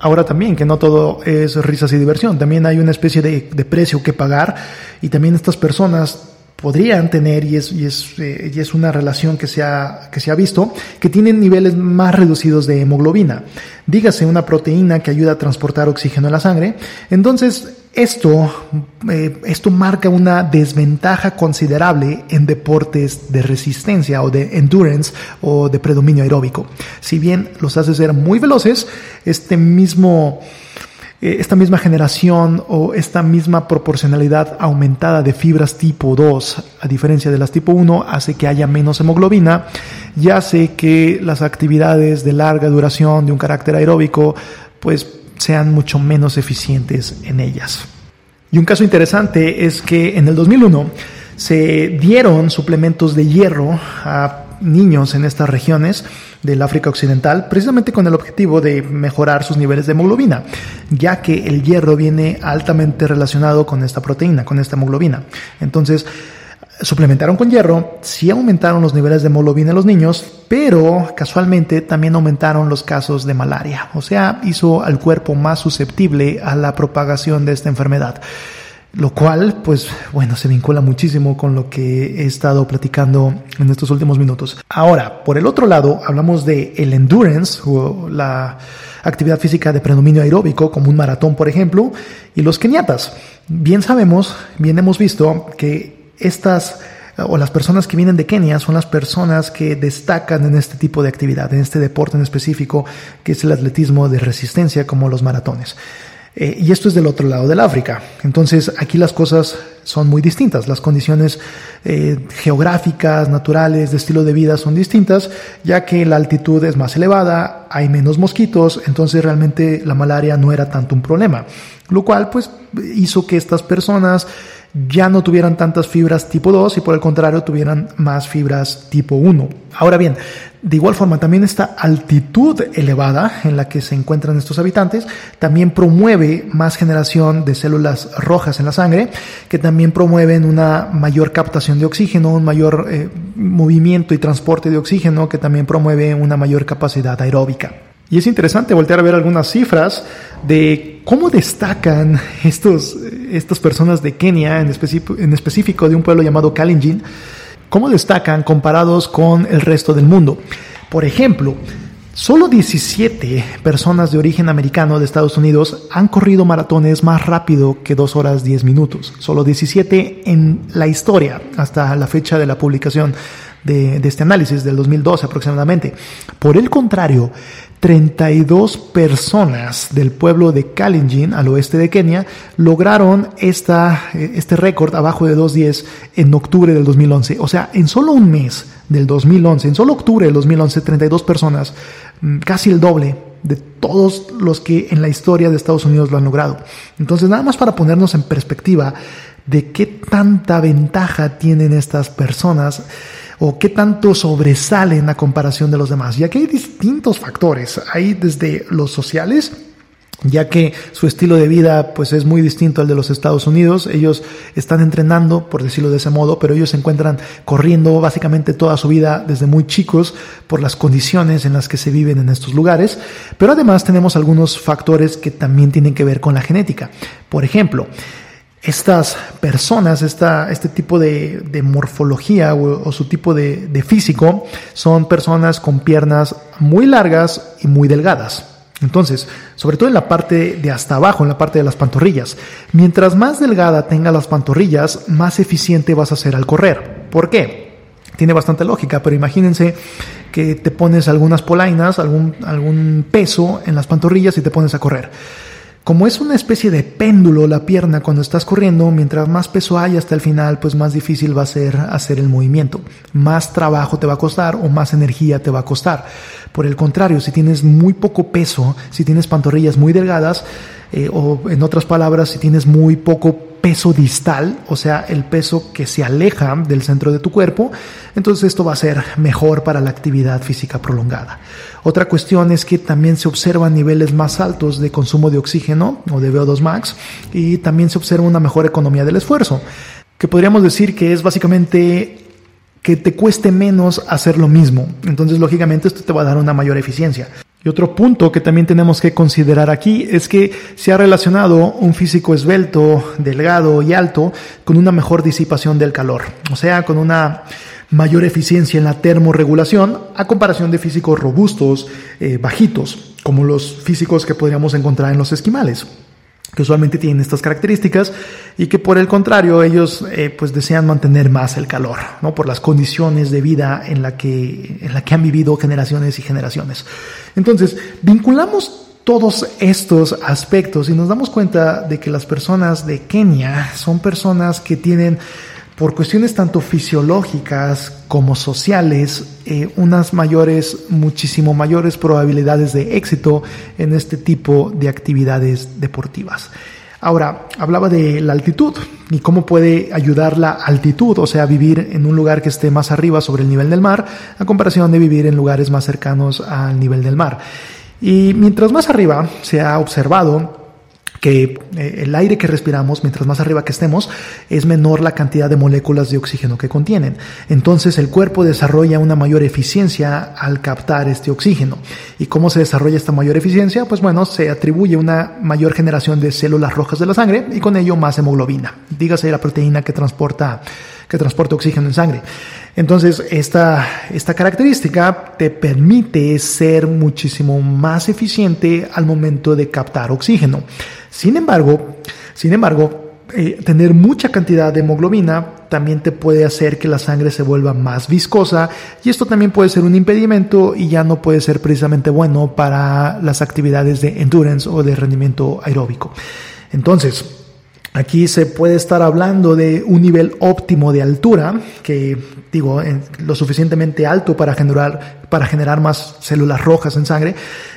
Ahora también, que no todo es risas y diversión, también hay una especie de, precio que pagar y también estas personas podrían tener, y es, y es, eh, y es una relación que se, ha, que se ha visto, que tienen niveles más reducidos de hemoglobina. Dígase una proteína que ayuda a transportar oxígeno en la sangre. Entonces, esto, eh, esto marca una desventaja considerable en deportes de resistencia o de endurance o de predominio aeróbico. Si bien los hace ser muy veloces, este mismo eh, esta misma generación o esta misma proporcionalidad aumentada de fibras tipo 2, a diferencia de las tipo 1, hace que haya menos hemoglobina y hace que las actividades de larga duración de un carácter aeróbico pues sean mucho menos eficientes en ellas. Y un caso interesante es que en el 2001 se dieron suplementos de hierro a niños en estas regiones del África Occidental, precisamente con el objetivo de mejorar sus niveles de hemoglobina, ya que el hierro viene altamente relacionado con esta proteína, con esta hemoglobina. Entonces, suplementaron con hierro, sí aumentaron los niveles de hemoglobina en los niños, pero casualmente también aumentaron los casos de malaria, o sea, hizo al cuerpo más susceptible a la propagación de esta enfermedad lo cual, pues bueno, se vincula muchísimo con lo que he estado platicando en estos últimos minutos. Ahora, por el otro lado, hablamos de el endurance o la actividad física de predominio aeróbico, como un maratón, por ejemplo, y los keniatas. Bien sabemos, bien hemos visto que estas o las personas que vienen de Kenia son las personas que destacan en este tipo de actividad, en este deporte en específico, que es el atletismo de resistencia, como los maratones. Eh, y esto es del otro lado del África. Entonces aquí las cosas son muy distintas. Las condiciones eh, geográficas, naturales, de estilo de vida son distintas, ya que la altitud es más elevada, hay menos mosquitos, entonces realmente la malaria no era tanto un problema. Lo cual pues hizo que estas personas ya no tuvieran tantas fibras tipo 2 y por el contrario tuvieran más fibras tipo 1. Ahora bien, de igual forma también esta altitud elevada en la que se encuentran estos habitantes también promueve más generación de células rojas en la sangre que también promueven una mayor captación de oxígeno, un mayor eh, movimiento y transporte de oxígeno que también promueve una mayor capacidad aeróbica. Y es interesante voltear a ver algunas cifras de cómo destacan estos, estas personas de Kenia, en, en específico de un pueblo llamado Kalenjin, cómo destacan comparados con el resto del mundo. Por ejemplo, Solo 17 personas de origen americano de Estados Unidos han corrido maratones más rápido que 2 horas 10 minutos. Solo 17 en la historia hasta la fecha de la publicación de, de este análisis del 2012 aproximadamente. Por el contrario, 32 personas del pueblo de Kalenjin, al oeste de Kenia, lograron esta, este récord abajo de 2.10 en octubre del 2011. O sea, en solo un mes del 2011, en solo octubre del 2011, 32 personas, mm, casi el doble de todos los que en la historia de Estados Unidos lo han logrado. Entonces, nada más para ponernos en perspectiva de qué tanta ventaja tienen estas personas o qué tanto sobresalen a comparación de los demás. Ya que hay distintos factores. Hay desde los sociales, ya que su estilo de vida pues es muy distinto al de los Estados Unidos. Ellos están entrenando, por decirlo de ese modo, pero ellos se encuentran corriendo básicamente toda su vida desde muy chicos por las condiciones en las que se viven en estos lugares. Pero además tenemos algunos factores que también tienen que ver con la genética. Por ejemplo, estas personas, este tipo de, morfología o, su tipo de, de, físico, son personas con piernas muy largas y muy delgadas. Entonces, sobre todo en la parte de hasta abajo, en la parte de las pantorrillas. Mientras más delgada tenga las pantorrillas, más eficiente vas a ser al correr. ¿Por qué? Tiene bastante lógica, pero imagínense que te pones algunas polainas, algún, algún peso en las pantorrillas y te pones a correr. Como es una especie de péndulo la pierna cuando estás corriendo, mientras más peso hay hasta el final, pues más difícil va a ser hacer el movimiento. Más trabajo te va a costar o más energía te va a costar. Por el contrario, si tienes muy poco peso, si tienes pantorrillas muy delgadas, eh, o en otras palabras, si tienes muy poco peso distal, o sea, el peso que se aleja del centro de tu cuerpo, entonces esto va a ser mejor para la actividad física prolongada. Otra cuestión es que también se observan niveles más altos de consumo de oxígeno o de VO2 max y también se observa una mejor economía del esfuerzo, que podríamos decir que es básicamente que te cueste menos hacer lo mismo. Entonces, lógicamente, esto te va a dar una mayor eficiencia. Y otro punto que también tenemos que considerar aquí es que se ha relacionado un físico esbelto, delgado y alto con una mejor disipación del calor, o sea, con una mayor eficiencia en la termorregulación a comparación de físicos robustos, eh, bajitos, como los físicos que podríamos encontrar en los esquimales que usualmente tienen estas características y que por el contrario ellos eh, pues desean mantener más el calor, ¿no? Por las condiciones de vida en la que, en la que han vivido generaciones y generaciones. Entonces, vinculamos todos estos aspectos y nos damos cuenta de que las personas de Kenia son personas que tienen por cuestiones tanto fisiológicas como sociales, eh, unas mayores, muchísimo mayores probabilidades de éxito en este tipo de actividades deportivas. Ahora, hablaba de la altitud y cómo puede ayudar la altitud, o sea, vivir en un lugar que esté más arriba sobre el nivel del mar, a comparación de vivir en lugares más cercanos al nivel del mar. Y mientras más arriba se ha observado que eh, el aire que respiramos, mientras más arriba que estemos, es menor la cantidad de moléculas de oxígeno que contienen. Entonces el cuerpo desarrolla una mayor eficiencia al captar este oxígeno. ¿Y cómo se desarrolla esta mayor eficiencia? Pues bueno, se atribuye una mayor generación de células rojas de la sangre y con ello más hemoglobina. Dígase la proteína que transporta que transporta oxígeno en sangre. Entonces, esta, esta característica te permite ser muchísimo más eficiente al momento de captar oxígeno. Sin embargo, sin embargo, eh, tener mucha cantidad de hemoglobina también te puede hacer que la sangre se vuelva más viscosa y esto también puede ser un impedimento y ya no puede ser precisamente bueno para las actividades de endurance o de rendimiento aeróbico. Entonces, Aquí se puede estar hablando de un nivel óptimo de altura, que digo, lo suficientemente alto para generar, para generar más células rojas en sangre,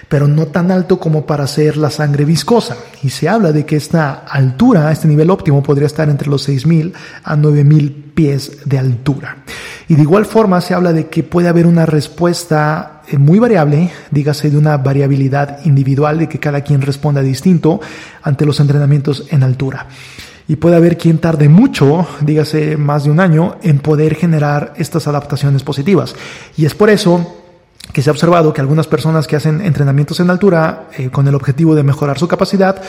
pero no tan alto como para hacer la sangre viscosa. Y se habla de que esta altura, este nivel óptimo, podría estar entre los 6.000 a 9.000 pies de altura. Y de igual forma se habla de que puede haber una respuesta eh, muy variable, dígase de una variabilidad individual, de que cada quien responda distinto ante los entrenamientos en altura. Y puede haber quien tarde mucho, dígase más de un año, en poder generar estas adaptaciones positivas. Y es por eso que se ha observado que algunas personas que hacen entrenamientos en altura eh, con el objetivo de mejorar su capacidad,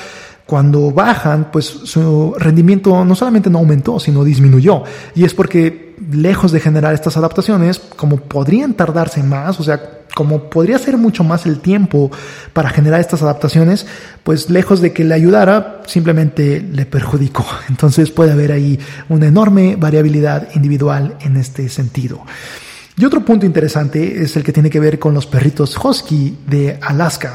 cuando bajan, pues su rendimiento no solamente no aumentó, sino disminuyó. Y es porque lejos de generar estas adaptaciones, como podrían tardarse más, o sea, como podría ser mucho más el tiempo para generar estas adaptaciones, pues lejos de que le ayudara, simplemente le perjudicó. Entonces puede haber ahí una enorme variabilidad individual en este sentido. Y otro punto interesante es el que tiene que ver con los perritos husky de Alaska.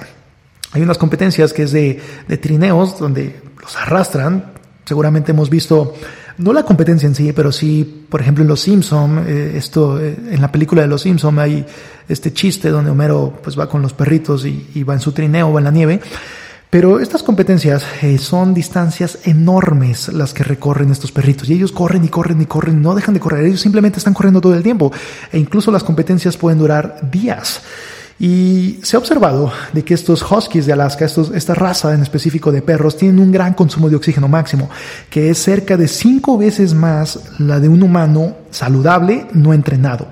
Hay unas competencias que es de, trineos donde los arrastran. Seguramente hemos visto, no la competencia en sí, pero sí, por ejemplo, en Los Simpson, eh, esto, eh, en la película de Los Simpson hay este chiste donde Homero pues va con los perritos y, y va en su trineo, va en la nieve. Pero estas competencias eh, son distancias enormes las que recorren estos perritos y ellos corren y corren y corren, no dejan de correr, ellos simplemente están corriendo todo el tiempo e incluso las competencias pueden durar días. Y se ha observado de que estos huskies de Alaska, estos, esta raza en específico de perros, tienen un gran consumo de oxígeno máximo, que es cerca de cinco veces más la de un humano saludable no entrenado.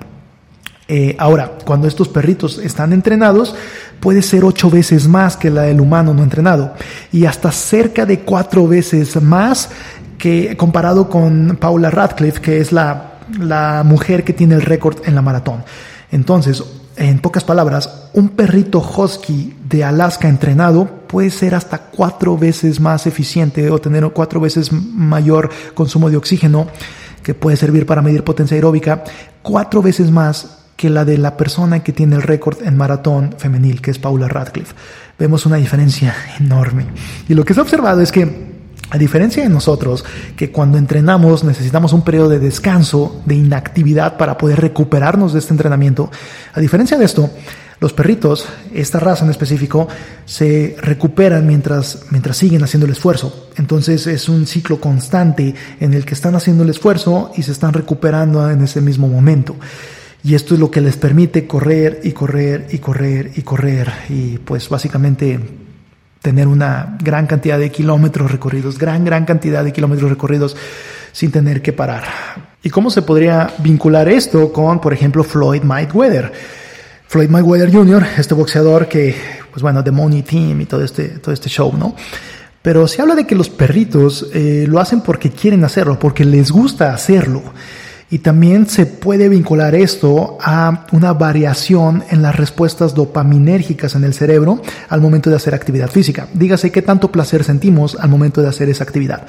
Eh, ahora, cuando estos perritos están entrenados, puede ser ocho veces más que la del humano no entrenado y hasta cerca de cuatro veces más que comparado con Paula Radcliffe, que es la, la mujer que tiene el récord en la maratón. Entonces, en pocas palabras, un perrito husky de Alaska entrenado puede ser hasta cuatro veces más eficiente o tener cuatro veces mayor consumo de oxígeno que puede servir para medir potencia aeróbica, cuatro veces más que la de la persona que tiene el récord en maratón femenil, que es Paula Radcliffe. Vemos una diferencia enorme. Y lo que se ha observado es que, a diferencia de nosotros, que cuando entrenamos necesitamos un periodo de descanso, de inactividad para poder recuperarnos de este entrenamiento, a diferencia de esto, los perritos, esta raza en específico, se recuperan mientras, mientras siguen haciendo el esfuerzo. Entonces es un ciclo constante en el que están haciendo el esfuerzo y se están recuperando en ese mismo momento. Y esto es lo que les permite correr y correr y correr y correr y pues básicamente tener una gran cantidad de kilómetros recorridos, gran, gran cantidad de kilómetros recorridos sin tener que parar. ¿Y cómo se podría vincular esto con, por ejemplo, Floyd Mayweather? Floyd Mayweather Jr., este boxeador que, pues bueno, The Money Team y todo este, todo este show, ¿no? Pero se habla de que los perritos eh, lo hacen porque quieren hacerlo, porque les gusta hacerlo. Y también se puede vincular esto a una variación en las respuestas dopaminérgicas en el cerebro al momento de hacer actividad física. Dígase qué tanto placer sentimos al momento de hacer esa actividad.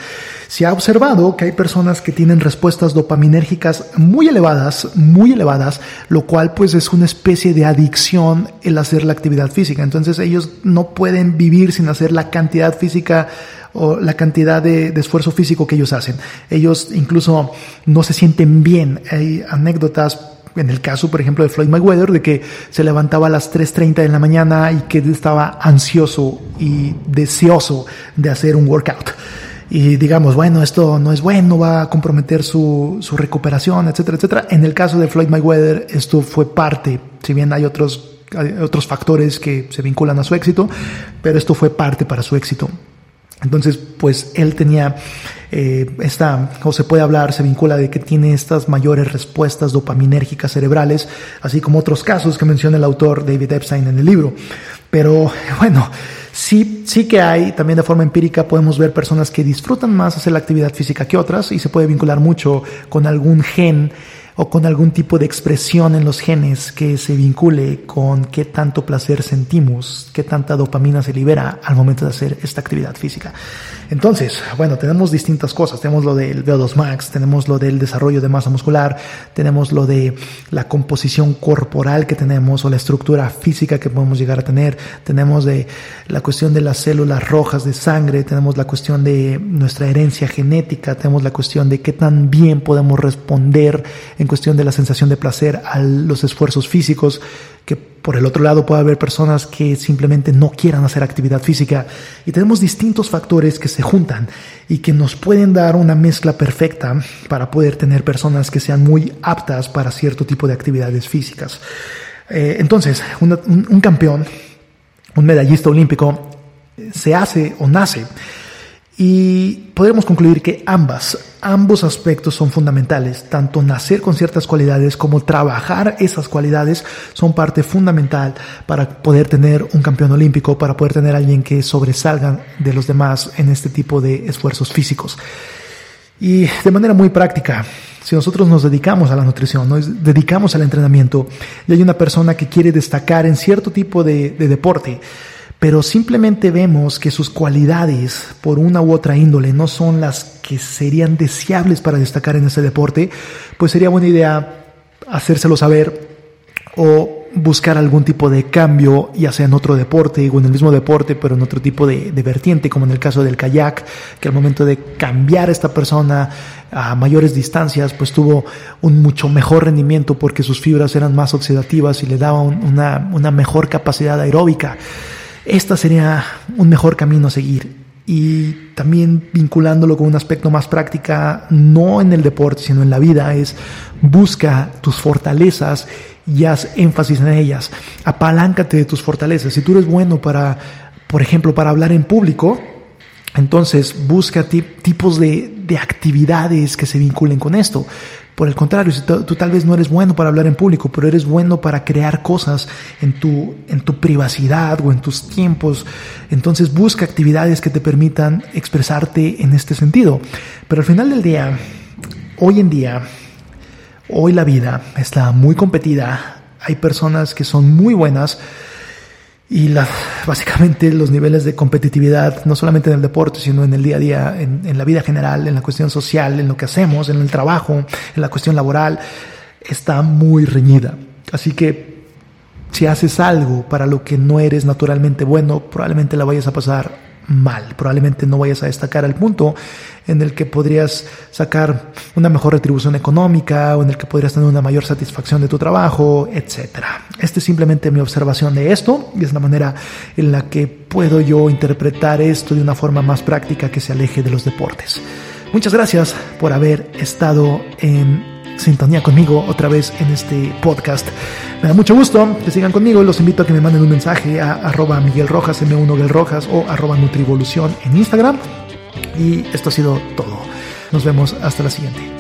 Se ha observado que hay personas que tienen respuestas dopaminérgicas muy elevadas, muy elevadas, lo cual pues es una especie de adicción el hacer la actividad física. Entonces ellos no pueden vivir sin hacer la cantidad física o la cantidad de, esfuerzo físico que ellos hacen. Ellos incluso no se sienten bien. Hay anécdotas en el caso, por ejemplo, de Floyd Mayweather, de que se levantaba a las 3.30 de la mañana y que estaba ansioso y deseoso de hacer un workout. Y digamos, bueno, esto no es bueno, va a comprometer su, recuperación, etcétera, etcétera. En el caso de Floyd Mayweather, esto fue parte, si bien hay otros, hay otros factores que se vinculan a su éxito, pero esto fue parte para su éxito. Entonces, pues él tenía eh, esta, o se puede hablar, se vincula de que tiene estas mayores respuestas dopaminérgicas cerebrales, así como otros casos que menciona el autor David Epstein en el libro. Pero bueno, sí, sí que hay, también de forma empírica podemos ver personas que disfrutan más hacer la actividad física que otras y se puede vincular mucho con algún gen o con algún tipo de expresión en los genes que se vincule con qué tanto placer sentimos, qué tanta dopamina se libera al momento de hacer esta actividad física. Entonces, bueno, tenemos distintas cosas. Tenemos lo del VO2 max, tenemos lo del desarrollo de masa muscular, tenemos lo de la composición corporal que tenemos o la estructura física que podemos llegar a tener, tenemos de la cuestión de las células rojas de sangre, tenemos la cuestión de nuestra herencia genética, tenemos la cuestión de qué tan bien podemos responder en cuestión de la sensación de placer a los esfuerzos físicos, que por el otro lado puede haber personas que simplemente no quieran hacer actividad física y tenemos distintos factores que se juntan y que nos pueden dar una mezcla perfecta para poder tener personas que sean muy aptas para cierto tipo de actividades físicas. Eh, entonces, un campeón, un medallista olímpico, se hace o nace y podemos concluir que ambas, ambos aspectos son fundamentales, tanto nacer con ciertas cualidades como trabajar esas cualidades son parte fundamental para poder tener un campeón olímpico, para poder tener alguien que sobresalga de los demás en este tipo de esfuerzos físicos. Y de manera muy práctica, si nosotros nos dedicamos a la nutrición, nos dedicamos al entrenamiento, y hay una persona que quiere destacar en cierto tipo de, de deporte, pero simplemente vemos que sus cualidades por una u otra índole no son las que serían deseables para destacar en ese deporte, pues sería buena idea hacérselo saber o buscar algún tipo de cambio, ya sea en otro deporte o en el mismo deporte, pero en otro tipo de, vertiente, como en el caso del kayak, que al momento de cambiar a esta persona a mayores distancias, pues tuvo un mucho mejor rendimiento porque sus fibras eran más oxidativas y le daba una, una mejor capacidad aeróbica. Esta sería un mejor camino a seguir. Y también vinculándolo con un aspecto más práctica, no en el deporte, sino en la vida, es busca tus fortalezas y haz énfasis en ellas. Apaláncate de tus fortalezas. Si tú eres bueno para, por ejemplo, para hablar en público, entonces busca tipos de, de actividades que se vinculen con esto. Por el contrario, si tú, tal vez no eres bueno para hablar en público, pero eres bueno para crear cosas en tu, en tu privacidad o en tus tiempos, entonces busca actividades que te permitan expresarte en este sentido. Pero al final del día, hoy en día, hoy la vida está muy competida, hay personas que son muy buenas, y básicamente los niveles de competitividad, no solamente en el deporte, sino en el día a día, en, la vida general, en la cuestión social, en lo que hacemos, en el trabajo, en la cuestión laboral, está muy reñida. Así que si haces algo para lo que no eres naturalmente bueno, probablemente la vayas a pasar mal. Probablemente no vayas a destacar al punto en el que podrías sacar una mejor retribución económica o en el que podrías tener una mayor satisfacción de tu trabajo, etc. Esta es simplemente mi observación de esto y es la manera en la que puedo yo interpretar esto de una forma más práctica que se aleje de los deportes. Muchas gracias por haber estado en sintonía conmigo otra vez en este podcast. Me da mucho gusto que sigan conmigo. Los invito a que me manden un mensaje a arroba Miguel Rojas, M1 Rojas o arroba Nutrivolución en Instagram. Y esto ha sido todo. Nos vemos hasta la siguiente.